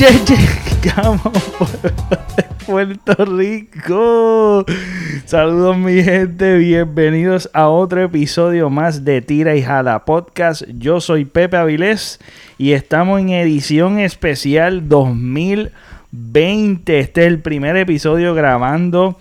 Llegamos Puerto Rico. Saludos mi gente, bienvenidos a otro episodio más de Tira y Jala Podcast. Yo soy Pepe Avilés y estamos en edición especial 2020. Este es el primer episodio grabando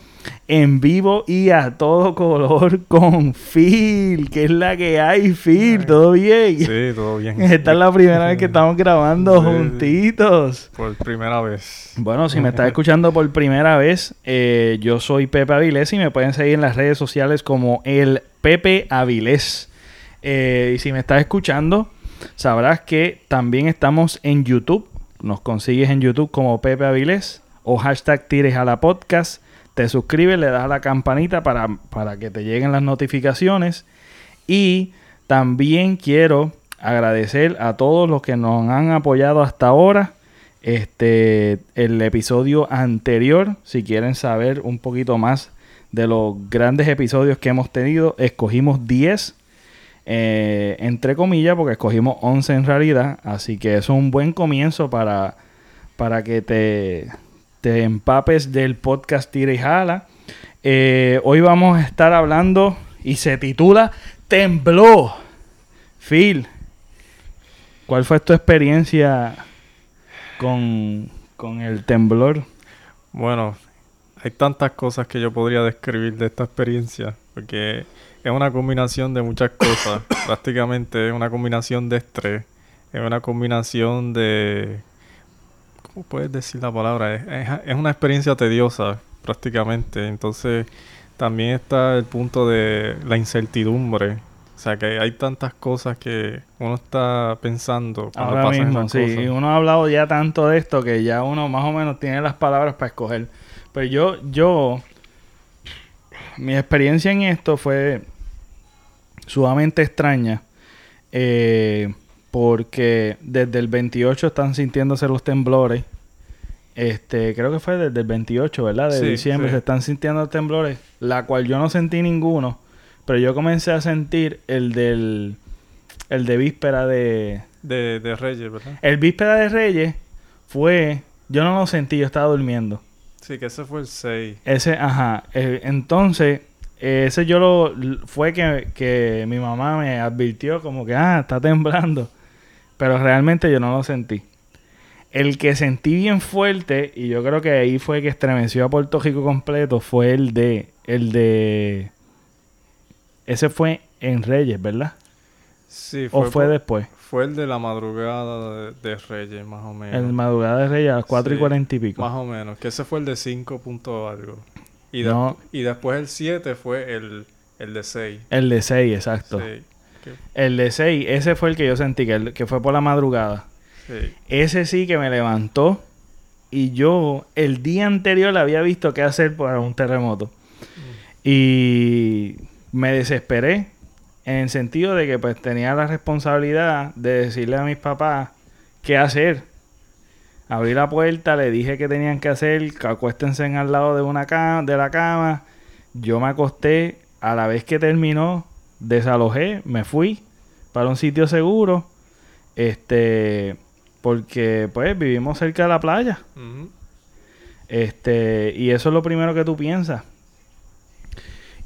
en vivo y a todo color con Phil, que es la que hay, Phil, ¿todo bien? Sí, todo bien. Esta es la primera vez que estamos grabando juntitos. Por primera vez. Bueno, si me estás escuchando por primera vez, eh, yo soy Pepe Avilés y me pueden seguir en las redes sociales como el Pepe Avilés. Eh, y si me estás escuchando, sabrás que también estamos en YouTube. Nos consigues en YouTube como Pepe Avilés o hashtag Tires a la podcast te suscribes, le das a la campanita para, para que te lleguen las notificaciones. Y también quiero agradecer a todos los que nos han apoyado hasta ahora. Este, el episodio anterior, si quieren saber un poquito más de los grandes episodios que hemos tenido, escogimos 10, eh, entre comillas, porque escogimos 11 en realidad. Así que es un buen comienzo para, para que te te empapes del podcast Tira y Jala. Eh, hoy vamos a estar hablando y se titula Tembló. Phil, ¿cuál fue tu experiencia con, con el temblor? Bueno, hay tantas cosas que yo podría describir de esta experiencia, porque es una combinación de muchas cosas. Prácticamente es una combinación de estrés, es una combinación de ¿cómo puedes decir la palabra? Es, una experiencia tediosa prácticamente. Entonces también está el punto de la incertidumbre. O sea que hay tantas cosas que uno está pensando cuando Ahora mismo, sí. Uno ha hablado ya tanto de esto que ya uno más o menos tiene las palabras para escoger. Pero yo, yo, mi experiencia en esto fue sumamente extraña. Eh, porque desde el 28 están sintiéndose los temblores. Este, creo que fue desde el 28, ¿verdad? De diciembre se están sintiendo los temblores, la cual yo no sentí ninguno, pero yo comencé a sentir el del el de víspera de de, de Reyes, ¿verdad? El víspera de Reyes fue yo no lo sentí, yo estaba durmiendo. Sí, que ese fue el 6. Ese, ajá. Eh, entonces, ese yo lo... Fue que, que mi mamá me advirtió como que, ah, está temblando. Pero realmente yo no lo sentí. El que sentí bien fuerte, y yo creo que ahí fue que estremeció a Puerto Rico completo, fue el de. El de. Ese fue en Reyes, ¿verdad? Sí, fue. ¿O fue después? Fue el de la madrugada de, Reyes, más o menos. El madrugada de Reyes a las 4 y 40 y pico. Más o menos, que ese fue el de 5 puntos algo. Y, y después el 7 fue el, el de 6. El de 6, exacto. Sí. El de 6, ese fue el que yo sentí, que, que fue por la madrugada. Ese sí que me levantó y yo el día anterior le había visto qué hacer para un terremoto. Mm. Y me desesperé en el sentido de que pues tenía la responsabilidad de decirle a mis papás qué hacer. Abrí la puerta, le dije que tenían que hacer, que acuéstense al lado de una cama, de la cama. Yo me acosté, a la vez que terminó, desalojé, me fui para un sitio seguro. Este, porque pues vivimos cerca de la playa. Este, y eso es lo primero que tú piensas.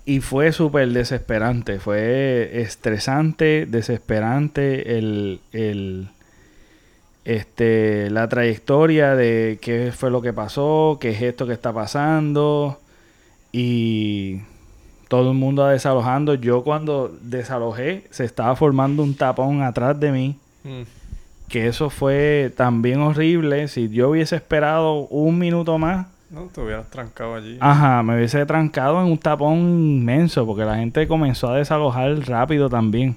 Y fue súper desesperante, fue estresante, desesperante el, el, este, la trayectoria de qué fue lo que pasó, qué es esto que está pasando. Y todo el mundo desalojando. Yo cuando desalojé se estaba formando un tapón atrás de mí. Mm. Que eso fue también horrible. Si yo hubiese esperado un minuto más. No, te hubieras trancado allí. Ajá, me hubiese trancado en un tapón inmenso. Porque la gente comenzó a desalojar rápido también.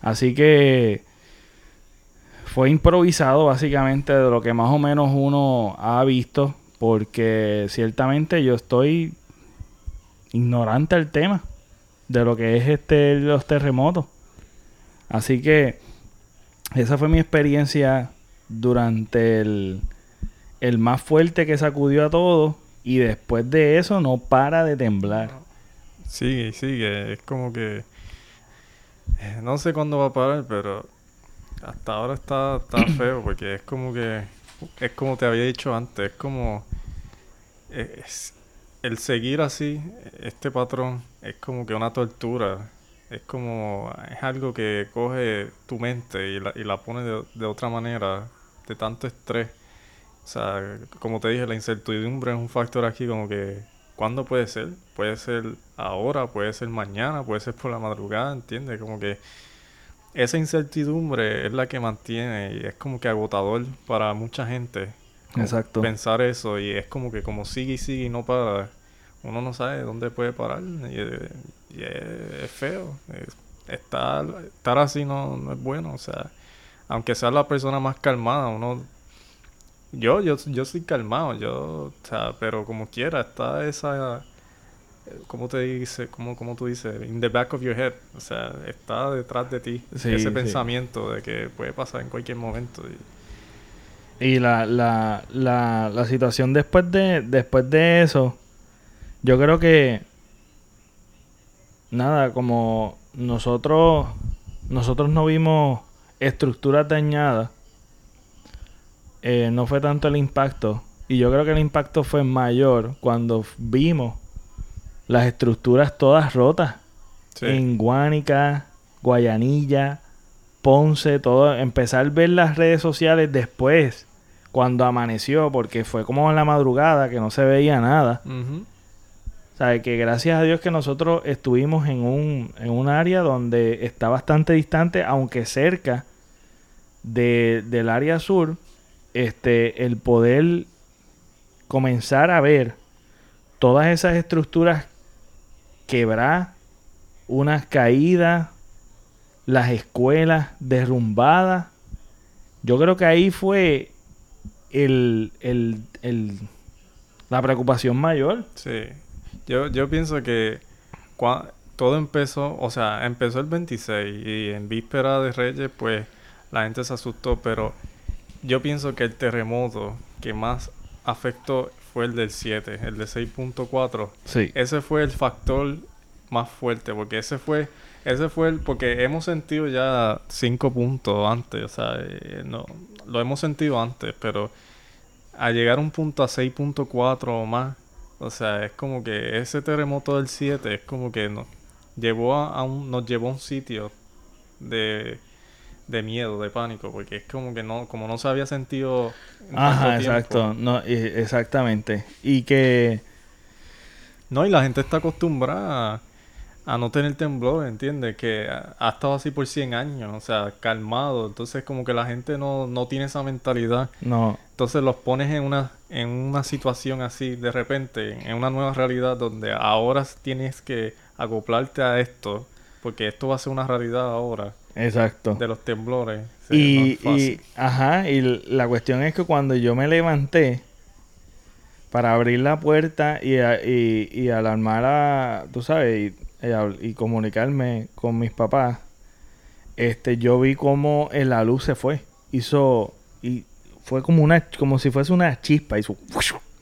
Así que fue improvisado básicamente de lo que más o menos uno ha visto. Porque ciertamente yo estoy ignorante al tema de lo que es este los terremotos. Así que esa fue mi experiencia durante el, el más fuerte que sacudió a todos y después de eso no para de temblar. Sigue, sigue, es como que eh, no sé cuándo va a parar, pero hasta ahora está, está feo porque es como que, es como te había dicho antes, es como, es, el seguir así, este patrón, es como que una tortura. Es como, es algo que coge tu mente y la, y la pone de, de otra manera, de tanto estrés. O sea, como te dije, la incertidumbre es un factor aquí como que, ¿cuándo puede ser? Puede ser ahora, puede ser mañana, puede ser por la madrugada, ¿entiendes? Como que esa incertidumbre es la que mantiene y es como que agotador para mucha gente. Exacto. Pensar eso y es como que como sigue y sigue y no para, uno no sabe dónde puede parar y, y es, es, feo. Es- estar, estar así no, no es bueno, o sea, aunque sea la persona más calmada, uno... Yo, yo, yo soy calmado, yo, o sea, pero como quiera, está esa, ¿cómo te dice? ¿Cómo, cómo tú dices? In the back of your head, o sea, está detrás de ti, Sí, ese sí. pensamiento de que puede pasar en cualquier momento. y- Y la, la, la, la situación después de, después de eso, yo creo que nada, como nosotros, nosotros no vimos estructuras dañadas, eh, no fue tanto el impacto. Y yo creo que el impacto fue mayor cuando vimos las estructuras todas rotas Sí. en Guánica, Guayanilla, Ponce, todo. Empezar a ver las redes sociales después, cuando amaneció, porque fue como en la madrugada que no se veía nada. Ujú. O sea, que gracias a Dios que nosotros estuvimos en un, en un área donde está bastante distante, aunque cerca de, del área sur, este, el poder comenzar a ver todas esas estructuras quebrar, unas caídas, las escuelas derrumbadas. Yo creo que ahí fue el, el, el- la preocupación mayor. Sí, yo, yo pienso que cua- todo empezó, o sea, empezó el 26 y en víspera de Reyes, pues la gente se asustó, pero yo pienso que el terremoto que más afectó fue el del 7, el de 6.4. Sí. Ese fue el factor más fuerte, porque ese fue, ese fue el, porque hemos sentido ya 5 puntos antes, o sea, eh, no, lo hemos sentido antes, pero a llegar a un punto a 6.4 o más, o sea, es como que ese terremoto del 7 es como que nos llevó a, a un, nos llevó a un sitio de, de miedo, de pánico, porque es como que no, como no se había sentido en Ajá, tiempo. exacto. No, exactamente. Y que No, y la gente está acostumbrada a, no tener temblor, ¿entiendes? Que ha, estado así por 100 años, o sea, calmado. Entonces, como que la gente no, no tiene esa mentalidad. no, Entonces, los pones en una, en una situación así, de repente, en una nueva realidad donde ahora tienes que acoplarte a esto, porque esto va a ser una realidad ahora, exacto. de los temblores. Sí, no Y, fácil. y, ajá, y la cuestión es que cuando yo me levanté para abrir la puerta y, a- y, y alarmar a, tú sabes, y, y comunicarme con mis papás, este, yo vi como en la luz se fue. Hizo, y fue como una, como si fuese una chispa, hizo,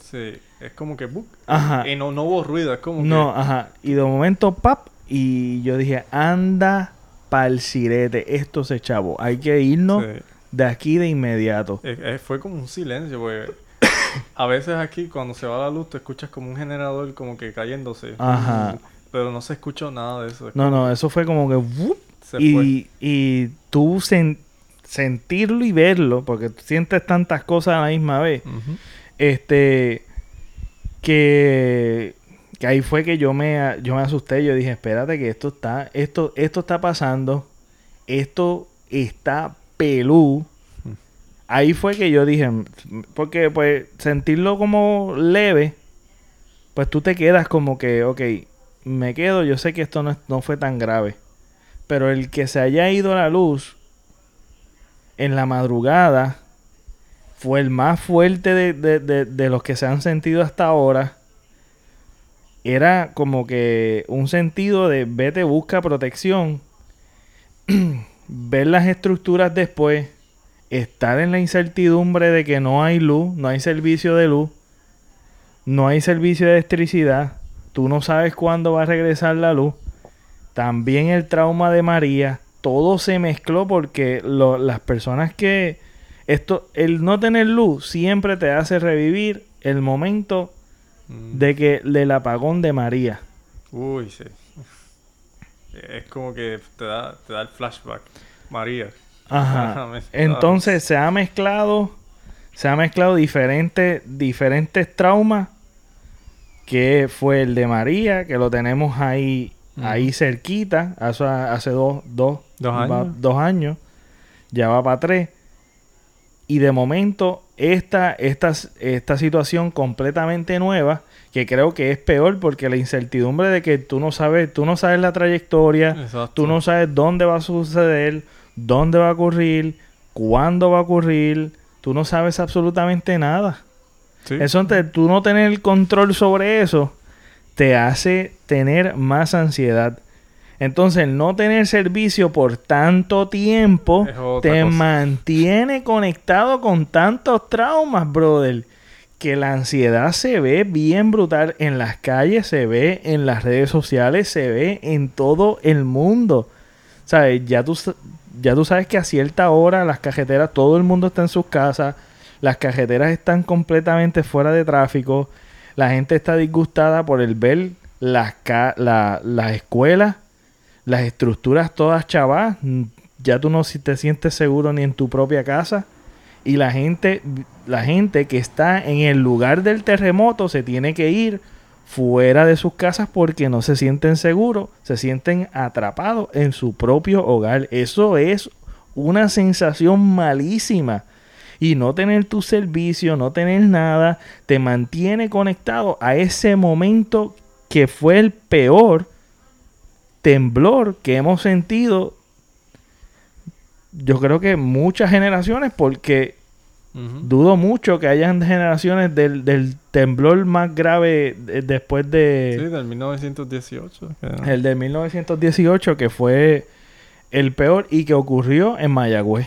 Sí, es como que... ajá, Y no, no hubo ruido, es como no, ajá, y de momento, pap, y yo dije, anda pa'l sirete, esto se chavo, hay que irnos sí. de aquí de inmediato. Eh, eh, fue como un silencio, porque a veces aquí cuando se va la luz, tú escuchas como un generador como que cayéndose. Ajá. Pero no se escuchó nada de eso. es No, no, eso fue como que... Se fue. y, y tú sen- sentirlo y verlo, porque tú sientes tantas cosas a la misma vez, este, que, que ahí fue que yo me, yo me asusté, yo dije, espérate que esto está, esto, esto está pasando, esto está pelú. Mm. Ahí fue que yo dije, porque pues sentirlo como leve, pues tú te quedas como que, ok, me quedo, yo sé que esto no, no fue tan grave. Pero el que se haya ido la luz en la madrugada fue el más fuerte de, de- de- de los que se han sentido hasta ahora. Era como que un sentido de vete, busca protección, ver las estructuras después, estar en la incertidumbre de que no hay luz, no hay servicio de luz, no hay servicio de electricidad, tú no sabes cuándo va a regresar la luz. También el trauma de María, todo se mezcló porque lo- las personas que esto el no tener luz siempre te hace revivir el momento Mm. de que del apagón de María. Uy, sí. Es como que te da, te da el flashback. María. Ajá. Entonces se ha mezclado, se ha mezclado diferentes, diferentes traumas, que fue el de María, que lo tenemos ahí, ahí cerquita, hace, hace dos, dos, Dos va- años. dos años, ya va para tres. Y de momento, esta, esta, esta situación completamente nueva, que creo que es peor porque la incertidumbre de que tú no sabes, tú no sabes la trayectoria, Exacto. Tú no sabes dónde va a suceder, dónde va a ocurrir, cuándo va a ocurrir. Tú no sabes absolutamente nada. Sí. Eso, te- tú no tener el control sobre eso, te hace tener más ansiedad. Entonces, no tener servicio por tanto tiempo te cosa. mantiene conectado con tantos traumas, brother. Que la ansiedad se ve bien brutal en las calles, se ve en las redes sociales, se ve en todo el mundo. ¿Sabes? Ya tú, ya tú sabes que a cierta hora las cajeteras, todo el mundo está en sus casas, las cajeteras están completamente fuera de tráfico, la gente está disgustada por el ver las, la- las escuelas, las estructuras todas chavas, mm, ya tú no te sientes seguro ni en tu propia casa. Y la gente, la gente que está en el lugar del terremoto se tiene que ir fuera de sus casas porque no se sienten seguros, se sienten atrapados en su propio hogar. Eso es una sensación malísima. Y no tener tu servicio, no tener nada, te mantiene conectado a ese momento que fue el peor temblor que hemos sentido. Yo creo que muchas generaciones, porque dudo mucho que hayan generaciones del, del temblor más grave de- después Sí, de del 1918. que- el de 1918, que fue el peor y que ocurrió en Mayagüez.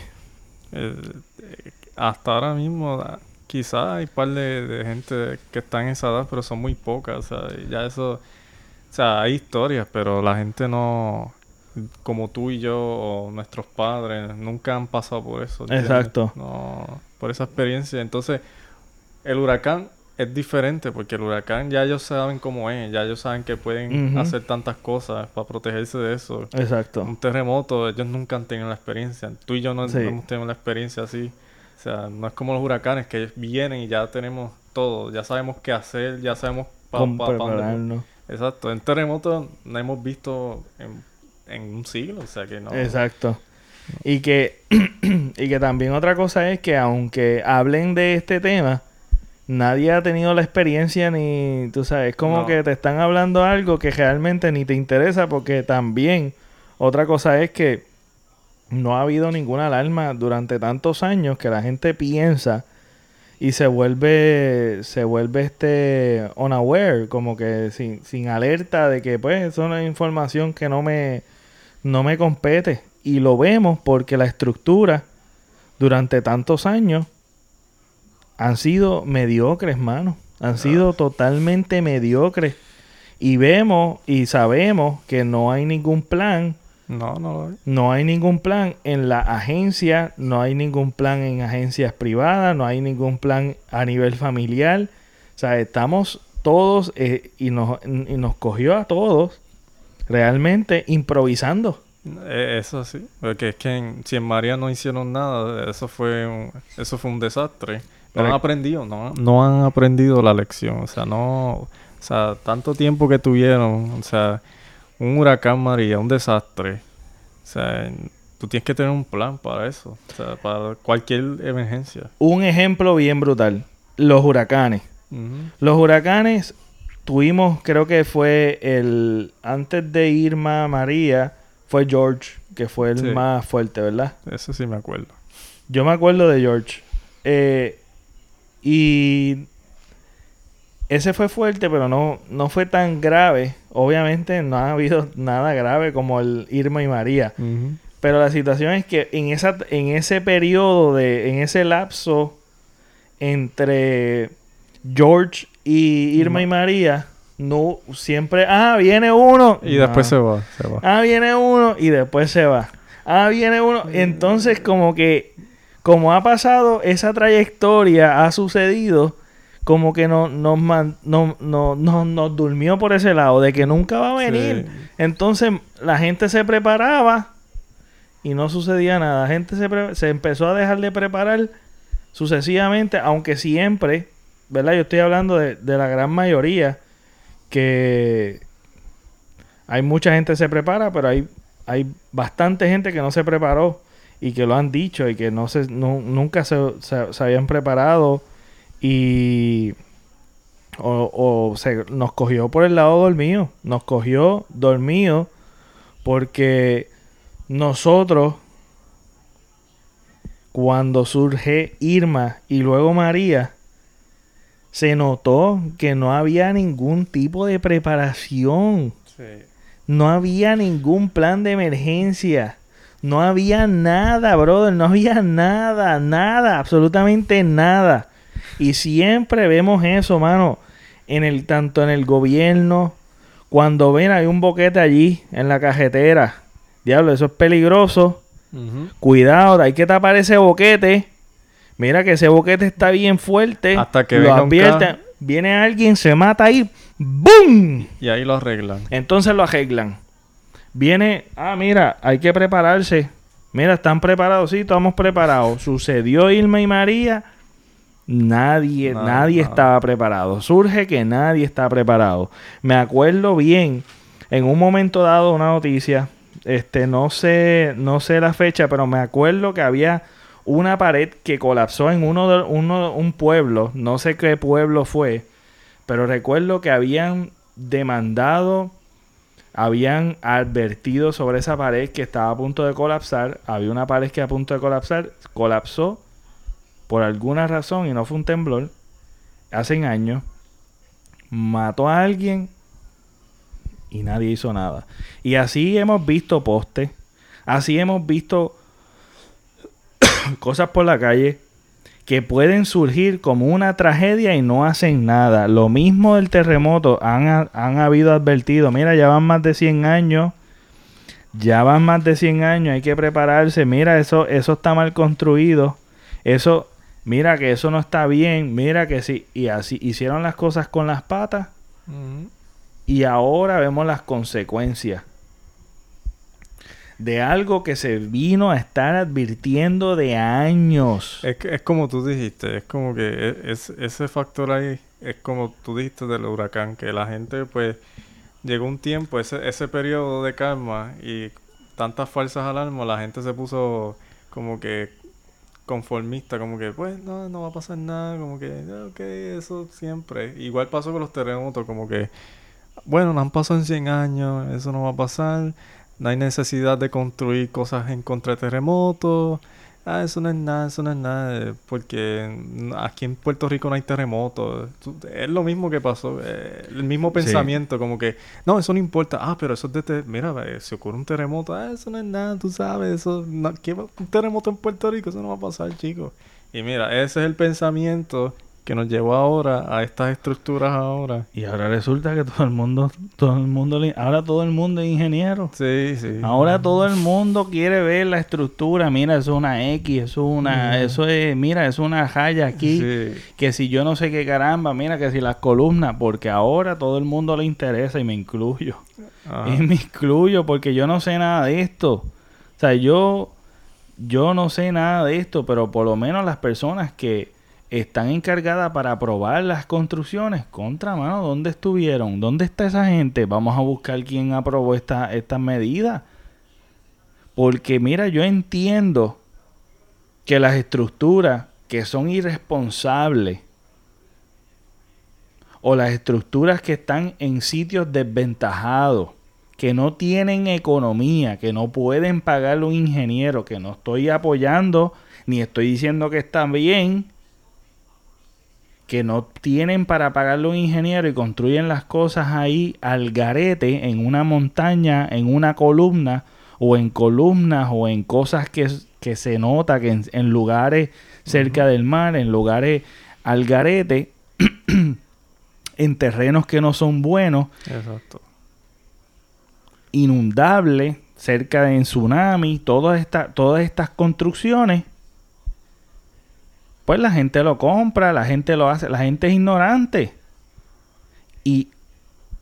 Hasta ahora mismo, ah, quizás hay un par de, de gente que están en esa edad, pero son muy pocas. O sea, ya eso. O sea, hay historias, pero la gente no. Como tú y yo, o nuestros padres, nunca han pasado por eso. ¿entiendes? Exacto. No, por esa experiencia. Entonces, el huracán es diferente, porque el huracán ya ellos saben cómo es, ya ellos saben que pueden hacer tantas cosas para protegerse de eso. Exacto. Un terremoto, ellos nunca han tenido la experiencia. Tú y yo no, Sí. no hemos tenido la experiencia así. O sea, no es como los huracanes que vienen y ya tenemos todo. Ya sabemos qué hacer, ya sabemos para Con dónde. prepararnos. Exacto. En terremoto no hemos visto en, en un siglo. O sea que no. Exacto. Y que, y que también otra cosa es que aunque hablen de este tema, nadie ha tenido la experiencia ni, tú sabes, es como No. que te están hablando algo que realmente ni te interesa porque también otra cosa es que no ha habido ninguna alarma durante tantos años que la gente piensa y se vuelve se vuelve este unaware como que sin, sin alerta de que pues eso no es información que no me no me compete y lo vemos porque la estructura durante tantos años han sido mediocres, mano. Han sido totalmente mediocres. Y vemos y sabemos que no hay ningún plan No, no lo hay. no hay ningún plan en la agencia, no hay ningún plan en agencias privadas, no hay ningún plan a nivel familiar. O sea, estamos todos eh, y, nos, y nos cogió a todos realmente improvisando. Eh, Eso sí, porque es que en- si en María no hicieron nada, eso fue un, eso fue un desastre. No Pero- han aprendido, no, no han aprendido la lección, o sea, no, o sea, tanto tiempo que tuvieron, o sea, un huracán María, un desastre, o sea, tú tienes que tener un plan para eso, o sea, para cualquier emergencia. Un ejemplo bien brutal, los huracanes. Los huracanes tuvimos, creo que fue el, antes de Irma María, fue George, que fue el Sí. más fuerte, ¿verdad? Eso sí me acuerdo. Yo me acuerdo de George. Eh, y ese fue fuerte, pero no, no fue tan grave. Obviamente no ha habido nada grave como el Irma y María. Pero la situación es que en, esa, en ese periodo, de, en ese lapso entre George y Irma y María, no siempre, ah, viene uno. Y después No. se va, se va. Ah, viene uno y después se va. Ah, viene uno. Entonces, como que, como ha pasado esa trayectoria, ha sucedido, como que no, nos, man- no, no, no- nos durmió por ese lado, de que nunca va a venir. Sí. Entonces, la gente se preparaba y no sucedía nada. La gente se, pre- se empezó a dejar de preparar sucesivamente, aunque siempre, ¿verdad? Yo estoy hablando de, de la gran mayoría, que hay mucha gente que se prepara, pero hay, hay bastante gente que no se preparó y que lo han dicho y que no se, nu- nunca se, se- se habían preparado y o, o se, nos cogió por el lado dormido, nos cogió dormido porque nosotros cuando surge Irma y luego María, se notó que no había ningún tipo de preparación. Sí. No había ningún plan de emergencia. No había nada, brother. No había nada, nada, absolutamente nada. Y siempre vemos eso, mano. En el, tanto en el gobierno, cuando ven hay un boquete allí en la cajetera. Diablo, eso es peligroso. Cuidado, hay que tapar ese boquete. Mira que ese boquete está bien fuerte. Hasta que lo advierten. Viene alguien, se mata ahí. ¡Boom! Y ahí lo arreglan. Entonces lo arreglan. Viene, ah, mira, hay que prepararse. Mira, están preparados, sí, estamos preparados. Sucedió Irma y María. Nadie, nadie estaba preparado. Surge que nadie está preparado. Me acuerdo bien, en un momento dado, una noticia. Este, no sé, no sé la fecha, pero me acuerdo que había una pared que colapsó en uno de uno, un pueblo. No sé qué pueblo fue. Pero recuerdo que habían demandado, habían advertido sobre esa pared que estaba a punto de colapsar. Había una pared que a punto de colapsar, colapsó por alguna razón y no fue un temblor. Hace años mató a alguien y nadie hizo nada. Y así hemos visto postes, así hemos visto cosas por la calle que pueden surgir como una tragedia y no hacen nada. Lo mismo del terremoto, han, han habido advertido, mira, ya van más de 100 años, ya van más de 100 años, hay que prepararse, mira, eso, eso está mal construido, eso, mira que eso no está bien, mira que sí, y así hicieron las cosas con las patas. Y ahora vemos las consecuencias de algo que se vino a estar advirtiendo de años. Es, que- es como tú dijiste, es como que e- es, ese factor ahí es como tú dijiste del huracán, que la gente pues llegó un tiempo, ese, ese periodo de calma y tantas falsas alarmas, la gente se puso como que conformista, como que pues no, no va a pasar nada, como que ok, eso siempre. Igual pasó con los terremotos, como que bueno, no han pasado en 100 años, eso no va a pasar, no hay necesidad de construir cosas en contra terremotos. Ah, eso no es nada, eso no es nada, eh, porque aquí en Puerto Rico no hay terremotos. Es lo mismo que pasó, eh, el mismo Sí. pensamiento, como que, no, eso no importa. Ah, pero eso es de, te- mira, eh, si ocurre un terremoto, ah, eso no es nada, tú sabes, eso, no- ¿qué va- un terremoto en Puerto Rico, eso no va a pasar, chicos. Y mira, ese es el pensamiento que nos llevó ahora a estas estructuras ahora. Y ahora resulta que todo el mundo, todo el mundo, ahora todo el mundo es ingeniero. Sí, sí. Ahora todo el mundo quiere ver la estructura. Mira, eso es una X, eso es una, eso es, mira, es una raya aquí. Sí. Que si yo no sé qué caramba, mira, que si las columnas, porque ahora todo el mundo le interesa y me incluyo. Ajá. Y me incluyo porque yo no sé nada de esto. O sea, yo, yo no sé nada de esto, pero por lo menos las personas que están encargadas para aprobar las construcciones, contra mano, ¿dónde estuvieron? ¿Dónde está esa gente? Vamos a buscar quién aprobó esta- estas medidas. Porque mira, yo entiendo que las estructuras que son irresponsables o las estructuras que están en sitios desventajados, que no tienen economía, que no pueden pagarle un ingeniero, que no estoy apoyando ni estoy diciendo que están bien, que no tienen para pagarle un ingeniero y construyen las cosas ahí al garete, en una montaña, en una columna, o en columnas, o en cosas que, que se nota que en, en lugares cerca del mar, en lugares al garete, en terrenos que no son buenos, Exacto. inundables, cerca de tsunami, todas todas estas construcciones, pues la gente lo compra, la gente lo hace, la gente es ignorante. Y,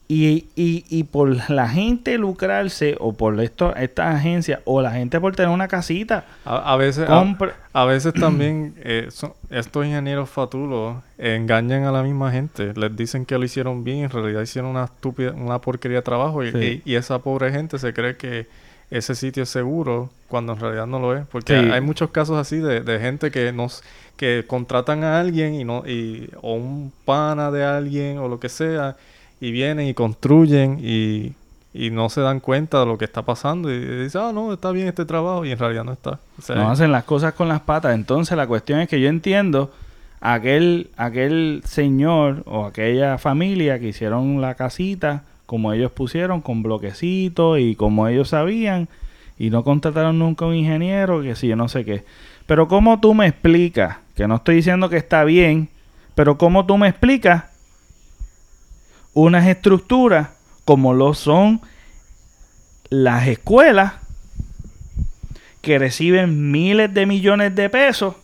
y, y, y por la gente lucrarse, o por esto, estas agencias, o la gente por tener una casita, A, a veces, a, compra. a veces también eh, son- estos ingenieros fatulos engañan a la misma gente. Les dicen que lo hicieron bien y en realidad hicieron una estúpida, una porquería de trabajo. Y, Sí. y- y esa pobre gente se cree que ese sitio es seguro cuando en realidad no lo es. Porque Sí. hay muchos casos así de, de gente que nos que contratan a alguien y no y o un pana de alguien o lo que sea y vienen y construyen y, y no se dan cuenta de lo que está pasando y dicen, ah, no, está bien este trabajo y en realidad no está. O sea, no hacen las cosas con las patas. Entonces la cuestión es que yo entiendo aquel, aquel señor o aquella familia que hicieron la casita como ellos pusieron, con bloquecitos y como ellos sabían, y no contrataron nunca un ingeniero, que si yo no sé qué. Pero ¿cómo tú me explicas? Que no estoy diciendo que está bien, pero ¿cómo tú me explicas unas estructuras como lo son las escuelas que reciben miles de millones de pesos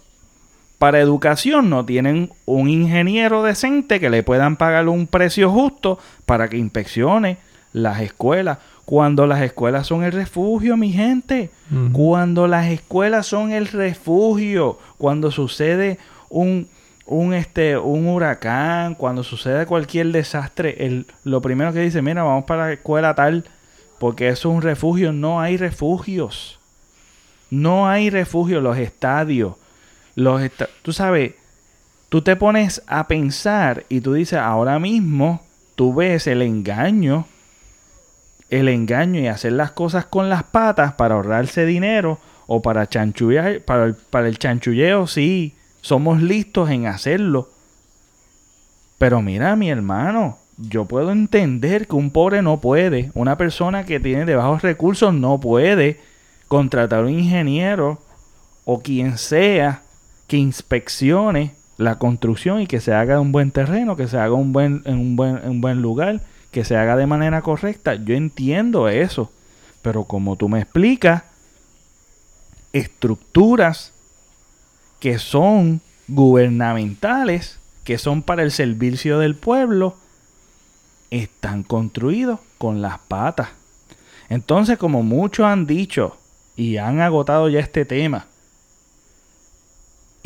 para educación no tienen un ingeniero decente que le puedan pagar un precio justo para que inspeccione las escuelas. Cuando las escuelas son el refugio, mi gente. Cuando las escuelas son el refugio. Cuando sucede un, un, este, un huracán. Cuando sucede cualquier desastre. El, lo primero que dice, mira, vamos para la escuela tal. Porque eso es un refugio. No hay refugios. No hay refugio. Los estadios. Los tú sabes, tú te pones a pensar y tú dices, ahora mismo tú ves el engaño, el engaño y hacer las cosas con las patas para ahorrarse dinero o para chanchullar, para el, para el chanchulleo, sí, somos listos en hacerlo. Pero mira, mi hermano, yo puedo entender que un pobre no puede, una persona que tiene de bajos recursos no puede contratar un ingeniero o quien sea que inspeccione la construcción y que se haga en un buen terreno, que se haga un buen, en, un buen, en un buen lugar, que se haga de manera correcta. Yo entiendo eso. Pero como tú me explicas, estructuras que son gubernamentales, que son para el servicio del pueblo, están construidos con las patas. Entonces, como muchos han dicho y han agotado ya este tema,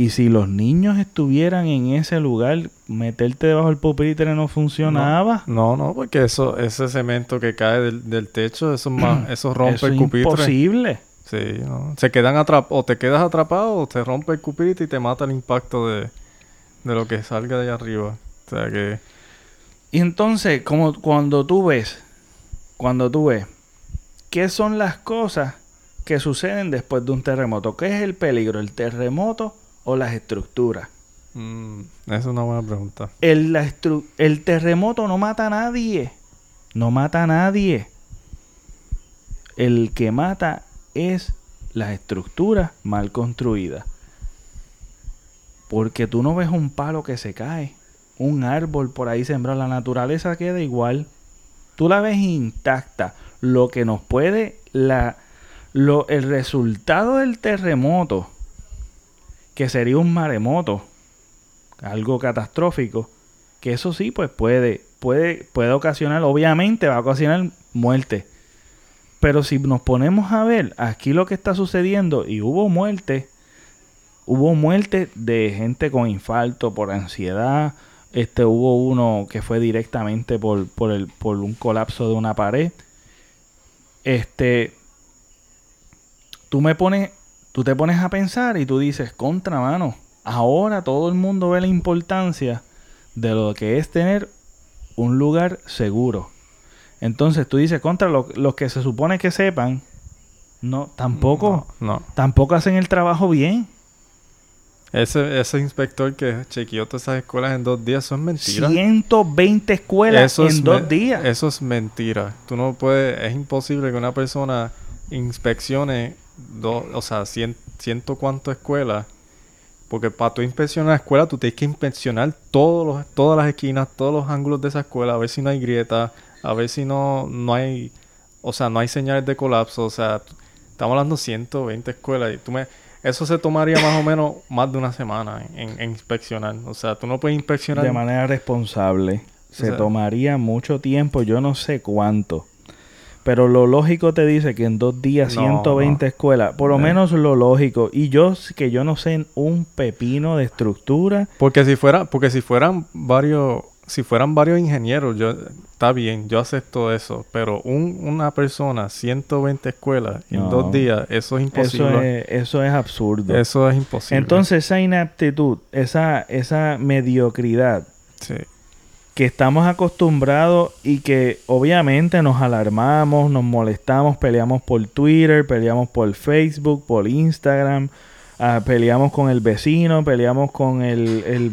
y si los niños estuvieran en ese lugar, meterte debajo del pupitre no funcionaba. No, no, porque eso, ese cemento que cae del, del techo, eso, es más, eso rompe Eso el es pupitre. imposible. Sí, ¿no? Se quedan atrapados, o te quedas atrapado, o te rompe el pupitre y te mata el impacto de, de lo que salga de allá arriba. O sea que, Y entonces, como cuando tú ves, cuando tú ves, ¿qué son las cosas que suceden después de un terremoto? ¿Qué es el peligro? ¿El terremoto o las estructuras? mm, esa es una buena pregunta. El, la estru- el terremoto no mata a nadie. No mata a nadie. El que mata es las estructuras mal construidas. Porque tú no ves un palo que se cae. Un árbol por ahí sembrado. La naturaleza queda igual. Tú la ves intacta. Lo que nos puede... La, lo, el resultado del terremoto, que sería un maremoto, algo catastrófico, que eso sí, pues puede, puede, puede ocasionar, obviamente va a ocasionar muerte. Pero si nos ponemos a ver aquí lo que está sucediendo, y hubo muerte, hubo muerte de gente con infarto por ansiedad, este hubo uno que fue directamente por, por, el, por un colapso de una pared. Este, tú me pones, tú te pones a pensar y tú dices, contra mano, ahora todo el mundo ve la importancia de lo que es tener un lugar seguro. Entonces tú dices, contra lo- los que se supone que sepan, no, tampoco, No, no. tampoco hacen el trabajo bien. Ese, ese inspector que chequeó todas esas escuelas en dos días, eso es mentira. 120 escuelas Eso es en dos días. Eso es mentira. Tú no puedes, es imposible que una persona inspeccione, dos, o sea, cien, ciento cuánto escuelas. Porque para tú inspeccionar la escuela, tú tienes que inspeccionar todos los, todas las esquinas, todos los ángulos de esa escuela, a ver si no hay grietas, a ver si no, no hay o sea, no hay señales de colapso, o sea, estamos hablando de 120 escuelas y tú me... Eso se tomaría más o menos más de una semana en, en inspeccionar. O sea, tú no puedes inspeccionar... De manera responsable. Se tomaría mucho tiempo, yo no sé cuánto. Pero lo lógico te dice que en dos días 120 escuelas, por lo eh. menos lo lógico. Y yo que yo no sé un pepino de estructura. Porque si fuera, porque si fueran varios, si fueran varios ingenieros, yo está bien, yo acepto eso. Pero un, una persona, 120 escuelas en dos días, eso es imposible. Eso es, eso es absurdo. Eso es imposible. Entonces esa inaptitud, esa, esa mediocridad. Sí que estamos acostumbrados y que obviamente nos alarmamos, nos molestamos, peleamos por Twitter, peleamos por Facebook, por Instagram, ah, peleamos con el vecino, peleamos con el,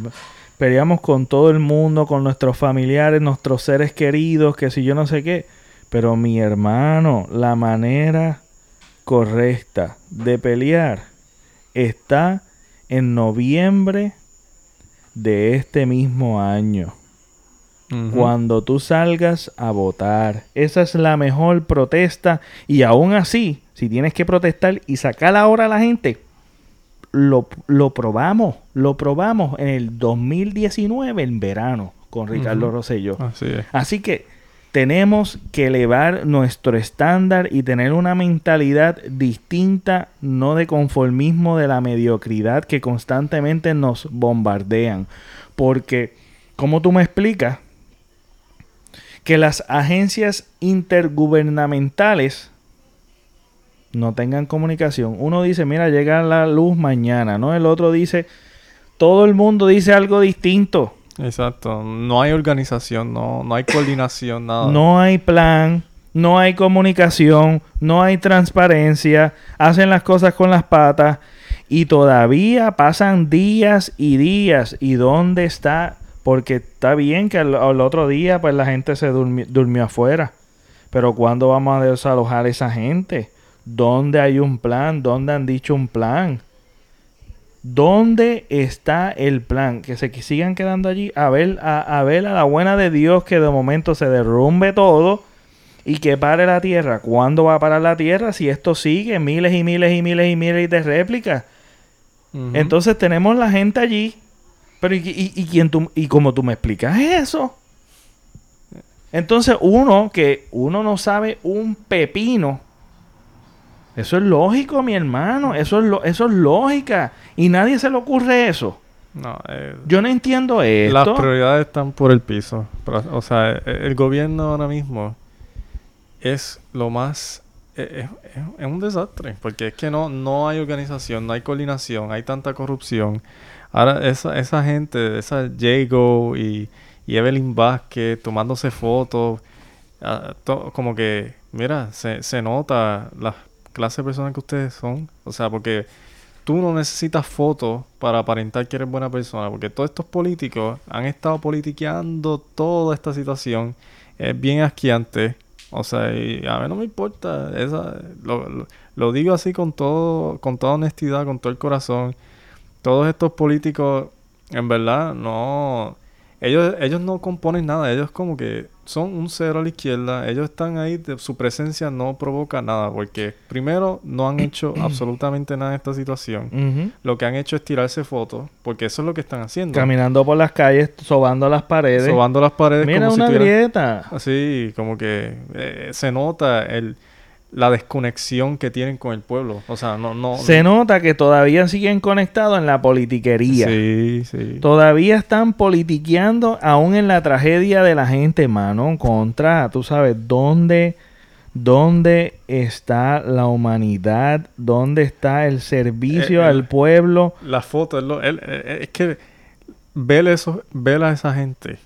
peleamos con todo el mundo, con nuestros familiares, nuestros seres queridos, que si yo no sé qué. Pero mi hermano, la manera correcta de pelear está en noviembre de este mismo año cuando tú salgas a votar. Esa es la mejor protesta. Y aún así, si tienes que protestar y sacar ahora a la gente, lo, probamos. Lo probamos en el 2019, en verano, con Ricardo Rosello. Así, así que tenemos que elevar nuestro estándar y tener una mentalidad distinta, no de conformismo de la mediocridad que constantemente nos bombardean. Porque, como tú me explicas, que las agencias intergubernamentales no tengan comunicación. Uno dice, mira, llega la luz mañana, ¿no? El otro dice, todo el mundo dice algo distinto. Exacto, no hay organización, no, no hay coordinación, nada. No hay plan, no hay comunicación, no hay transparencia, hacen las cosas con las patas y todavía pasan días y días. ¿Y dónde está porque está bien que al, otro día pues la gente se durmió, afuera. Pero ¿cuándo vamos a desalojar a esa gente? ¿Dónde hay un plan? ¿Dónde han dicho un plan? ¿Dónde está el plan? Que se sigan quedando allí a ver a, ver a la buena de Dios que de momento se derrumbe todo y que pare la tierra. ¿Cuándo va a parar la tierra si esto sigue? Miles y miles y miles y miles de réplicas. Entonces tenemos la gente allí pero ¿y, y, quién tú, y cómo tú me explicas eso? Entonces uno que uno no sabe un pepino. Eso es lógico, mi hermano. Eso es, eso es lógica. Y nadie se le ocurre eso. No, eh, Yo no entiendo esto. Las prioridades están por el piso. o sea, e, el gobierno ahora mismo es lo más... E, e, es, un desastre. Porque es que no, no hay organización, no hay coordinación, hay tanta corrupción. Ahora, esa, esa gente, esa Jago y, Evelyn Vázquez tomándose fotos, ah, como que, mira, se, se nota la clase de personas que ustedes son. O sea, porque tú no necesitas fotos para aparentar que eres buena persona, porque todos estos políticos han estado politiqueando toda esta situación. Es bien asquiante. O sea, y a mí no me importa. Esa, lo, lo, lo digo así con todo, con toda honestidad, con todo el corazón todos estos políticos, en verdad, no. Ellos, ellos no componen nada, ellos como que son un cero a la izquierda, ellos están ahí, su presencia no provoca nada, porque primero no han hecho absolutamente nada en esta situación, lo que han hecho es tirarse fotos, porque eso es lo que están haciendo. Caminando por las calles, sobando las paredes. Sobando las paredes. Mira una grieta. Así, como que eh, se nota el la desconexión que tienen con el pueblo. O sea, no, no. Se nota que todavía siguen conectados en la politiquería. Sí, sí. Todavía están politiqueando aún en la tragedia de la gente, mano. Contra, tú sabes, ¿dónde, dónde está la humanidad? ¿Dónde está el servicio eh, al pueblo? La foto, es, es que ver, eso, ver a esa gente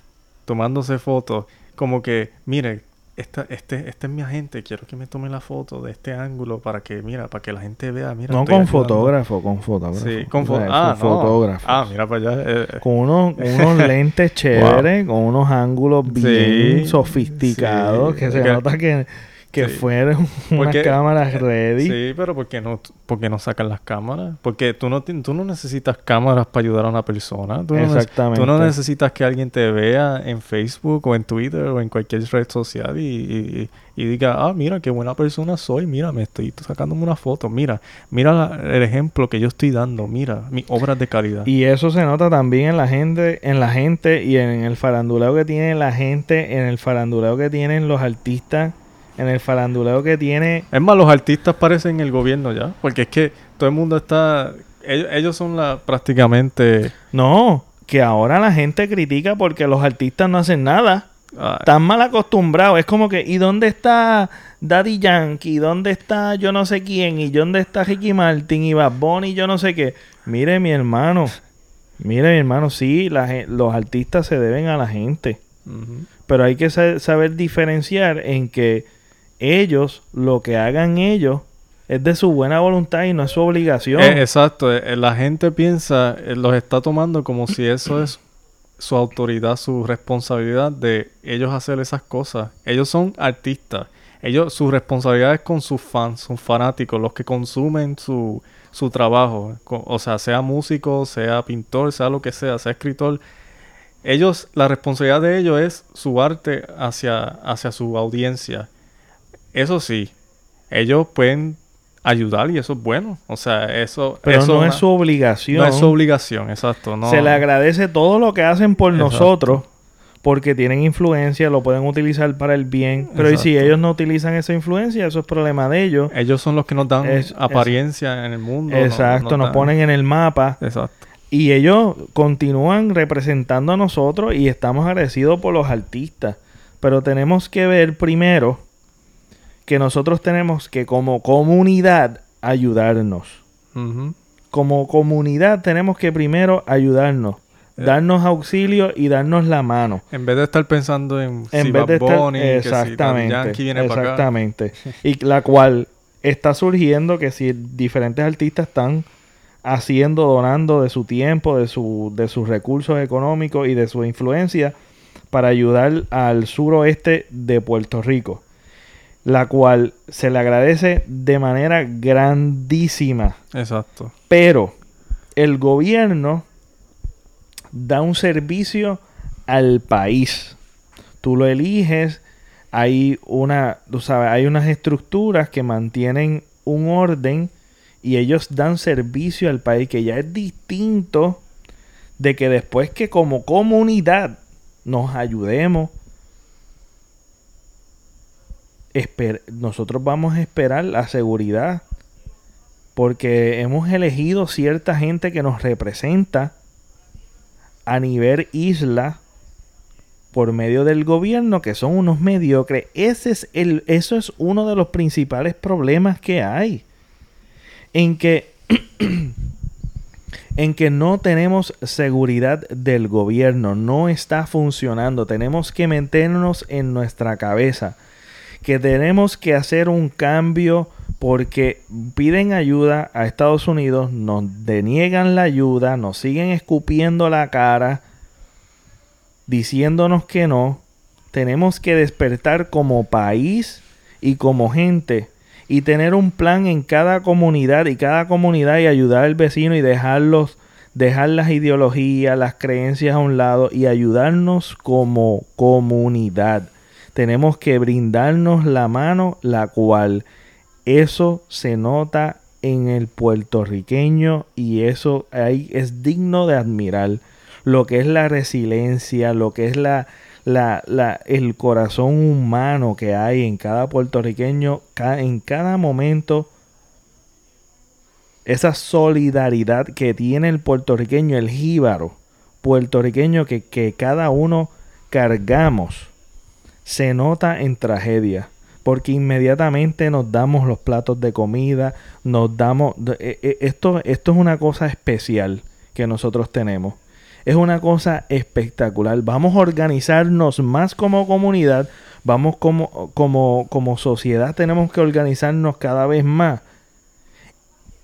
tomándose fotos, como que, mire, esta, este, este es mi agente, quiero que me tome la foto de este ángulo para que, mira, para que la gente vea, mira. No con fotógrafo, con fotógrafo. Sí, con ah, fotógrafo. Ah, mira para allá. Eh, eh. Con unos, unos lentes chéveres, con unos ángulos bien sofisticados, que se nota que, que Sí. fueron unas cámaras ready. Sí, pero ¿por qué no, por qué no sacan las cámaras? Porque tú no, tú no necesitas cámaras para ayudar a una persona. Tú no, Exactamente. tú no necesitas que alguien te vea en Facebook o en Twitter o en cualquier red social y, y- y diga, ah, mira, qué buena persona soy. Mira, me estoy sacándome una foto. Mira, mira la- el ejemplo que yo estoy dando. Mira, mis obras de calidad. Y eso se nota también en la gente, en la gente y en el faranduleo que tiene la gente, en el faranduleo que tienen los artistas, en el faranduleo que tiene Es más, los artistas parecen el gobierno ya. Porque es que todo el mundo está... Ellos, ellos son la prácticamente... no, que ahora la gente critica porque los artistas no hacen nada. ah, Están mal acostumbrados. Es como que, ¿y dónde está Daddy Yankee? ¿Dónde está yo no sé quién? ¿Y dónde está Ricky Martin? ¿Y Bad Bunny? y Yo no sé qué. Mire, mi hermano. Mire, mi hermano. Sí, la los artistas se deben a la gente. Pero hay que sa- saber diferenciar en que ellos, lo que hagan ellos, es de su buena voluntad y no es su obligación. Eh, exacto, eh, eh, la gente piensa, los está tomando como si eso es su autoridad, su responsabilidad de ellos hacer esas cosas. Ellos son artistas. Ellos, su responsabilidad es con sus fans, sus fanáticos, los que consumen su, su trabajo. O sea, sea músico, sea pintor, sea lo que sea, sea escritor. Ellos, la responsabilidad de ellos es su arte hacia, hacia su audiencia. Eso sí, ellos pueden ayudar y eso es bueno. O sea, eso, pero eso no una- es su obligación. no es su obligación, exacto. No, Se le agradece todo lo que hacen por Exacto. nosotros. Porque tienen influencia, lo pueden utilizar para el bien. Pero y si ellos no utilizan esa influencia, eso es problema de ellos. Ellos son los que nos dan Es- es- apariencia en el mundo. Exacto, nos dan- ponen en el mapa. Exacto. Y ellos continúan representando a nosotros y estamos agradecidos por los artistas. Pero tenemos que ver primero que nosotros tenemos que como comunidad ayudarnos. Como comunidad tenemos que primero ayudarnos. Eh. Darnos auxilio y darnos la mano. En vez de estar pensando en, En si vez Bad de estar... Bunny, que si Daddy exactamente. Para acá. exactamente. Y la cual está surgiendo que si diferentes artistas están haciendo, donando de su tiempo, de, su, de sus recursos económicos y de su influencia para ayudar al suroeste de Puerto Rico. La cual se le agradece de manera grandísima. Exacto. Pero el gobierno da un servicio al país. Tú lo eliges, hay una, tú sabes, hay unas estructuras que mantienen un orden y ellos dan servicio al país que ya es distinto de que después que como comunidad nos ayudemos nosotros vamos a esperar la seguridad porque hemos elegido cierta gente que nos representa a nivel isla por medio del gobierno que son unos mediocres. Ese es el, eso es uno de los principales problemas que hay. En que, en que no tenemos seguridad del gobierno, no está funcionando. Tenemos que meternos en nuestra cabeza que tenemos que hacer un cambio porque piden ayuda a Estados Unidos, nos deniegan la ayuda, nos siguen escupiendo la cara, diciéndonos que no. Tenemos que despertar como país y como gente y tener un plan en cada comunidad y cada comunidad y ayudar al vecino y dejarlos dejar las ideologías, las creencias a un lado y ayudarnos como comunidad. Tenemos que brindarnos la mano, la cual eso se nota en el puertorriqueño y eso ahí es digno de admirar. Lo que es la resiliencia, lo que es la, la, la- el corazón humano que hay en cada puertorriqueño, en cada momento, esa solidaridad que tiene el puertorriqueño, el jíbaro puertorriqueño que, que cada uno cargamos, se nota en tragedia. Porque inmediatamente nos damos los platos de comida, nos damos... eh, eh, Esto, esto es una cosa especial que nosotros tenemos. Es una cosa espectacular. Vamos a organizarnos más como comunidad. Vamos como, como, como sociedad. Tenemos que organizarnos cada vez más.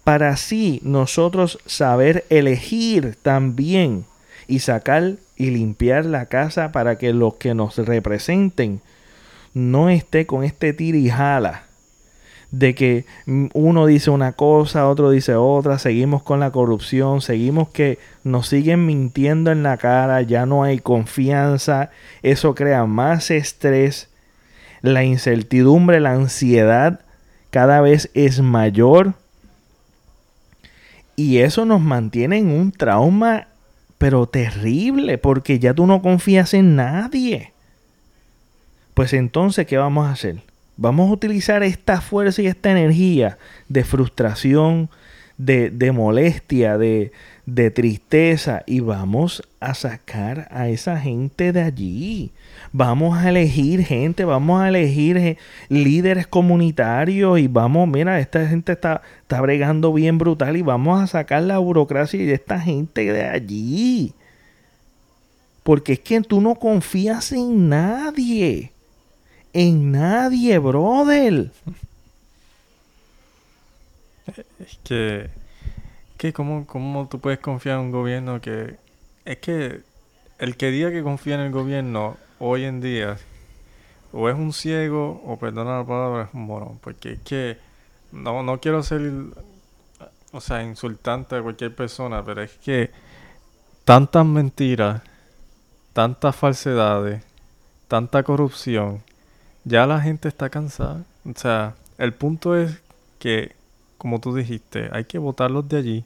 Para así nosotros saber elegir también y sacar y limpiar la casa para que los que nos representen no esté con este tirijala de que uno dice una cosa, otro dice otra, seguimos con la corrupción, seguimos que nos siguen mintiendo en la cara, ya no hay confianza, eso crea más estrés, la incertidumbre, la ansiedad cada vez es mayor y eso nos mantiene en un trauma pero terrible porque ya tú no confías en nadie. Pues entonces, ¿qué vamos a hacer? Vamos a utilizar esta fuerza y esta energía de frustración, de, molestia, de, de tristeza y vamos a sacar a esa gente de allí. Vamos a elegir gente, vamos a elegir líderes comunitarios y vamos, mira, esta gente está, está bregando bien brutal y vamos a sacar la burocracia de esta gente de allí. Porque es que tú no confías en nadie en nadie, brother. Es que, que ¿cómo, ¿cómo tú puedes confiar en un gobierno que... Es que el que diga que confía en el gobierno hoy en día o es un ciego o perdona la palabra es un morón porque es que no, no quiero ser o sea insultante a cualquier persona pero es que tantas mentiras tantas falsedades tanta corrupción ya la gente está cansada. O sea, el punto es que, como tú dijiste, hay que votarlos de allí.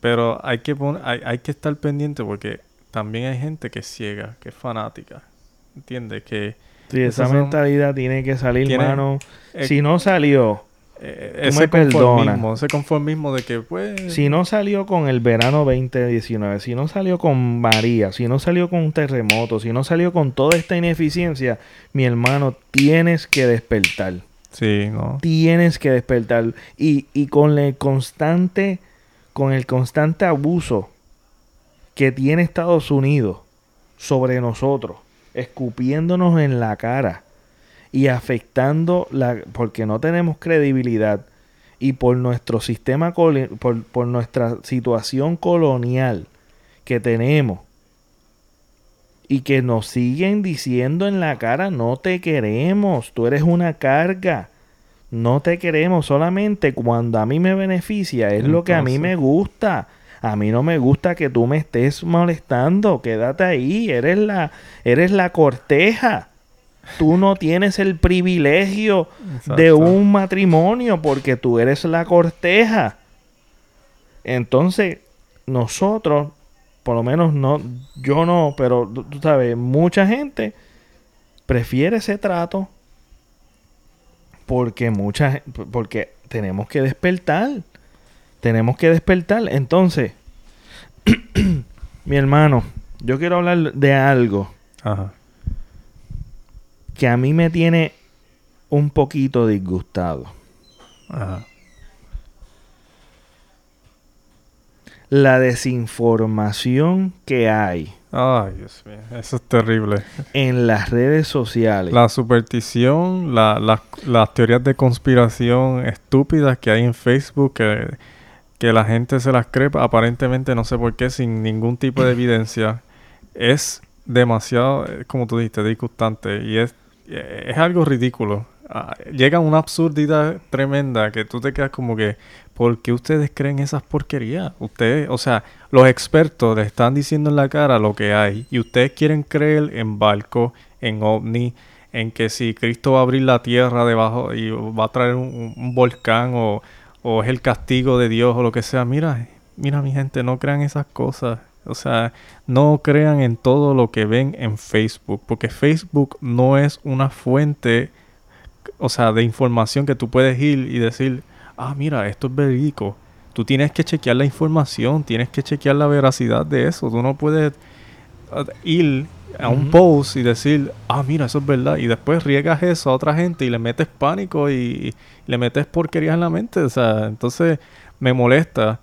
Pero hay que, hay, hay que estar pendiente porque también hay gente que es ciega, que es fanática. ¿Entiendes? Que... Sí, esa mentalidad tiene que salir, mano. Eh, si no salió, eh, ese conformismo, ese conformismo de que pues... Si no salió con el verano 2019, si no salió con María, si no salió con un terremoto, si no salió con toda esta ineficiencia, mi hermano, tienes que despertar. ¿No? Tienes que despertar. Y, y con el constante, con el constante abuso que tiene Estados Unidos sobre nosotros, escupiéndonos en la cara y afectando la porque no tenemos credibilidad y por nuestro sistema por, por nuestra situación colonial que tenemos y que nos siguen diciendo en la cara no te queremos, tú eres una carga. No te queremos solamente cuando a mí me beneficia, es lo que a mí me gusta. A mí no me gusta que tú me estés molestando, quédate ahí, eres la eres la corteja tú no tienes el privilegio de un matrimonio porque tú eres la corteja. Entonces, nosotros, por lo menos no, yo no, pero tú sabes, mucha gente prefiere ese trato porque mucha porque tenemos que despertar. Tenemos que despertar. Entonces, mi hermano, yo quiero hablar de algo. Ajá que a mí me tiene un poquito disgustado. La desinformación que hay. Ay, Dios mío, eso es terrible. En las redes sociales. La superstición, las teorías de conspiración estúpidas que hay en Facebook, que, que la gente se las cree aparentemente, no sé por qué, sin ningún tipo de evidencia, es demasiado, eh, como tú dijiste, disgustante y es eh, es algo ridículo. Ah, llega una absurdidad tremenda que tú te quedas como que, ¿por qué ustedes creen esas porquerías? Ustedes, o sea, los expertos le están diciendo en la cara lo que hay y ustedes quieren creer en barco, en ovni, en que si Cristo va a abrir la tierra debajo y va a traer un, volcán o, o es el castigo de Dios o lo que sea. Mira, mira mi gente, no crean esas cosas. O sea, no crean en todo lo que ven en Facebook, porque Facebook no es una fuente, o sea, de información que tú puedes ir y decir, ah, mira, esto es verídico. Tú tienes que chequear la información, tienes que chequear la veracidad de eso. Tú no puedes uh, ir a un post y decir, ah, mira, eso es verdad. Y después riegas eso a otra gente y le metes pánico y, y le metes porquerías en la mente. O sea, entonces me molesta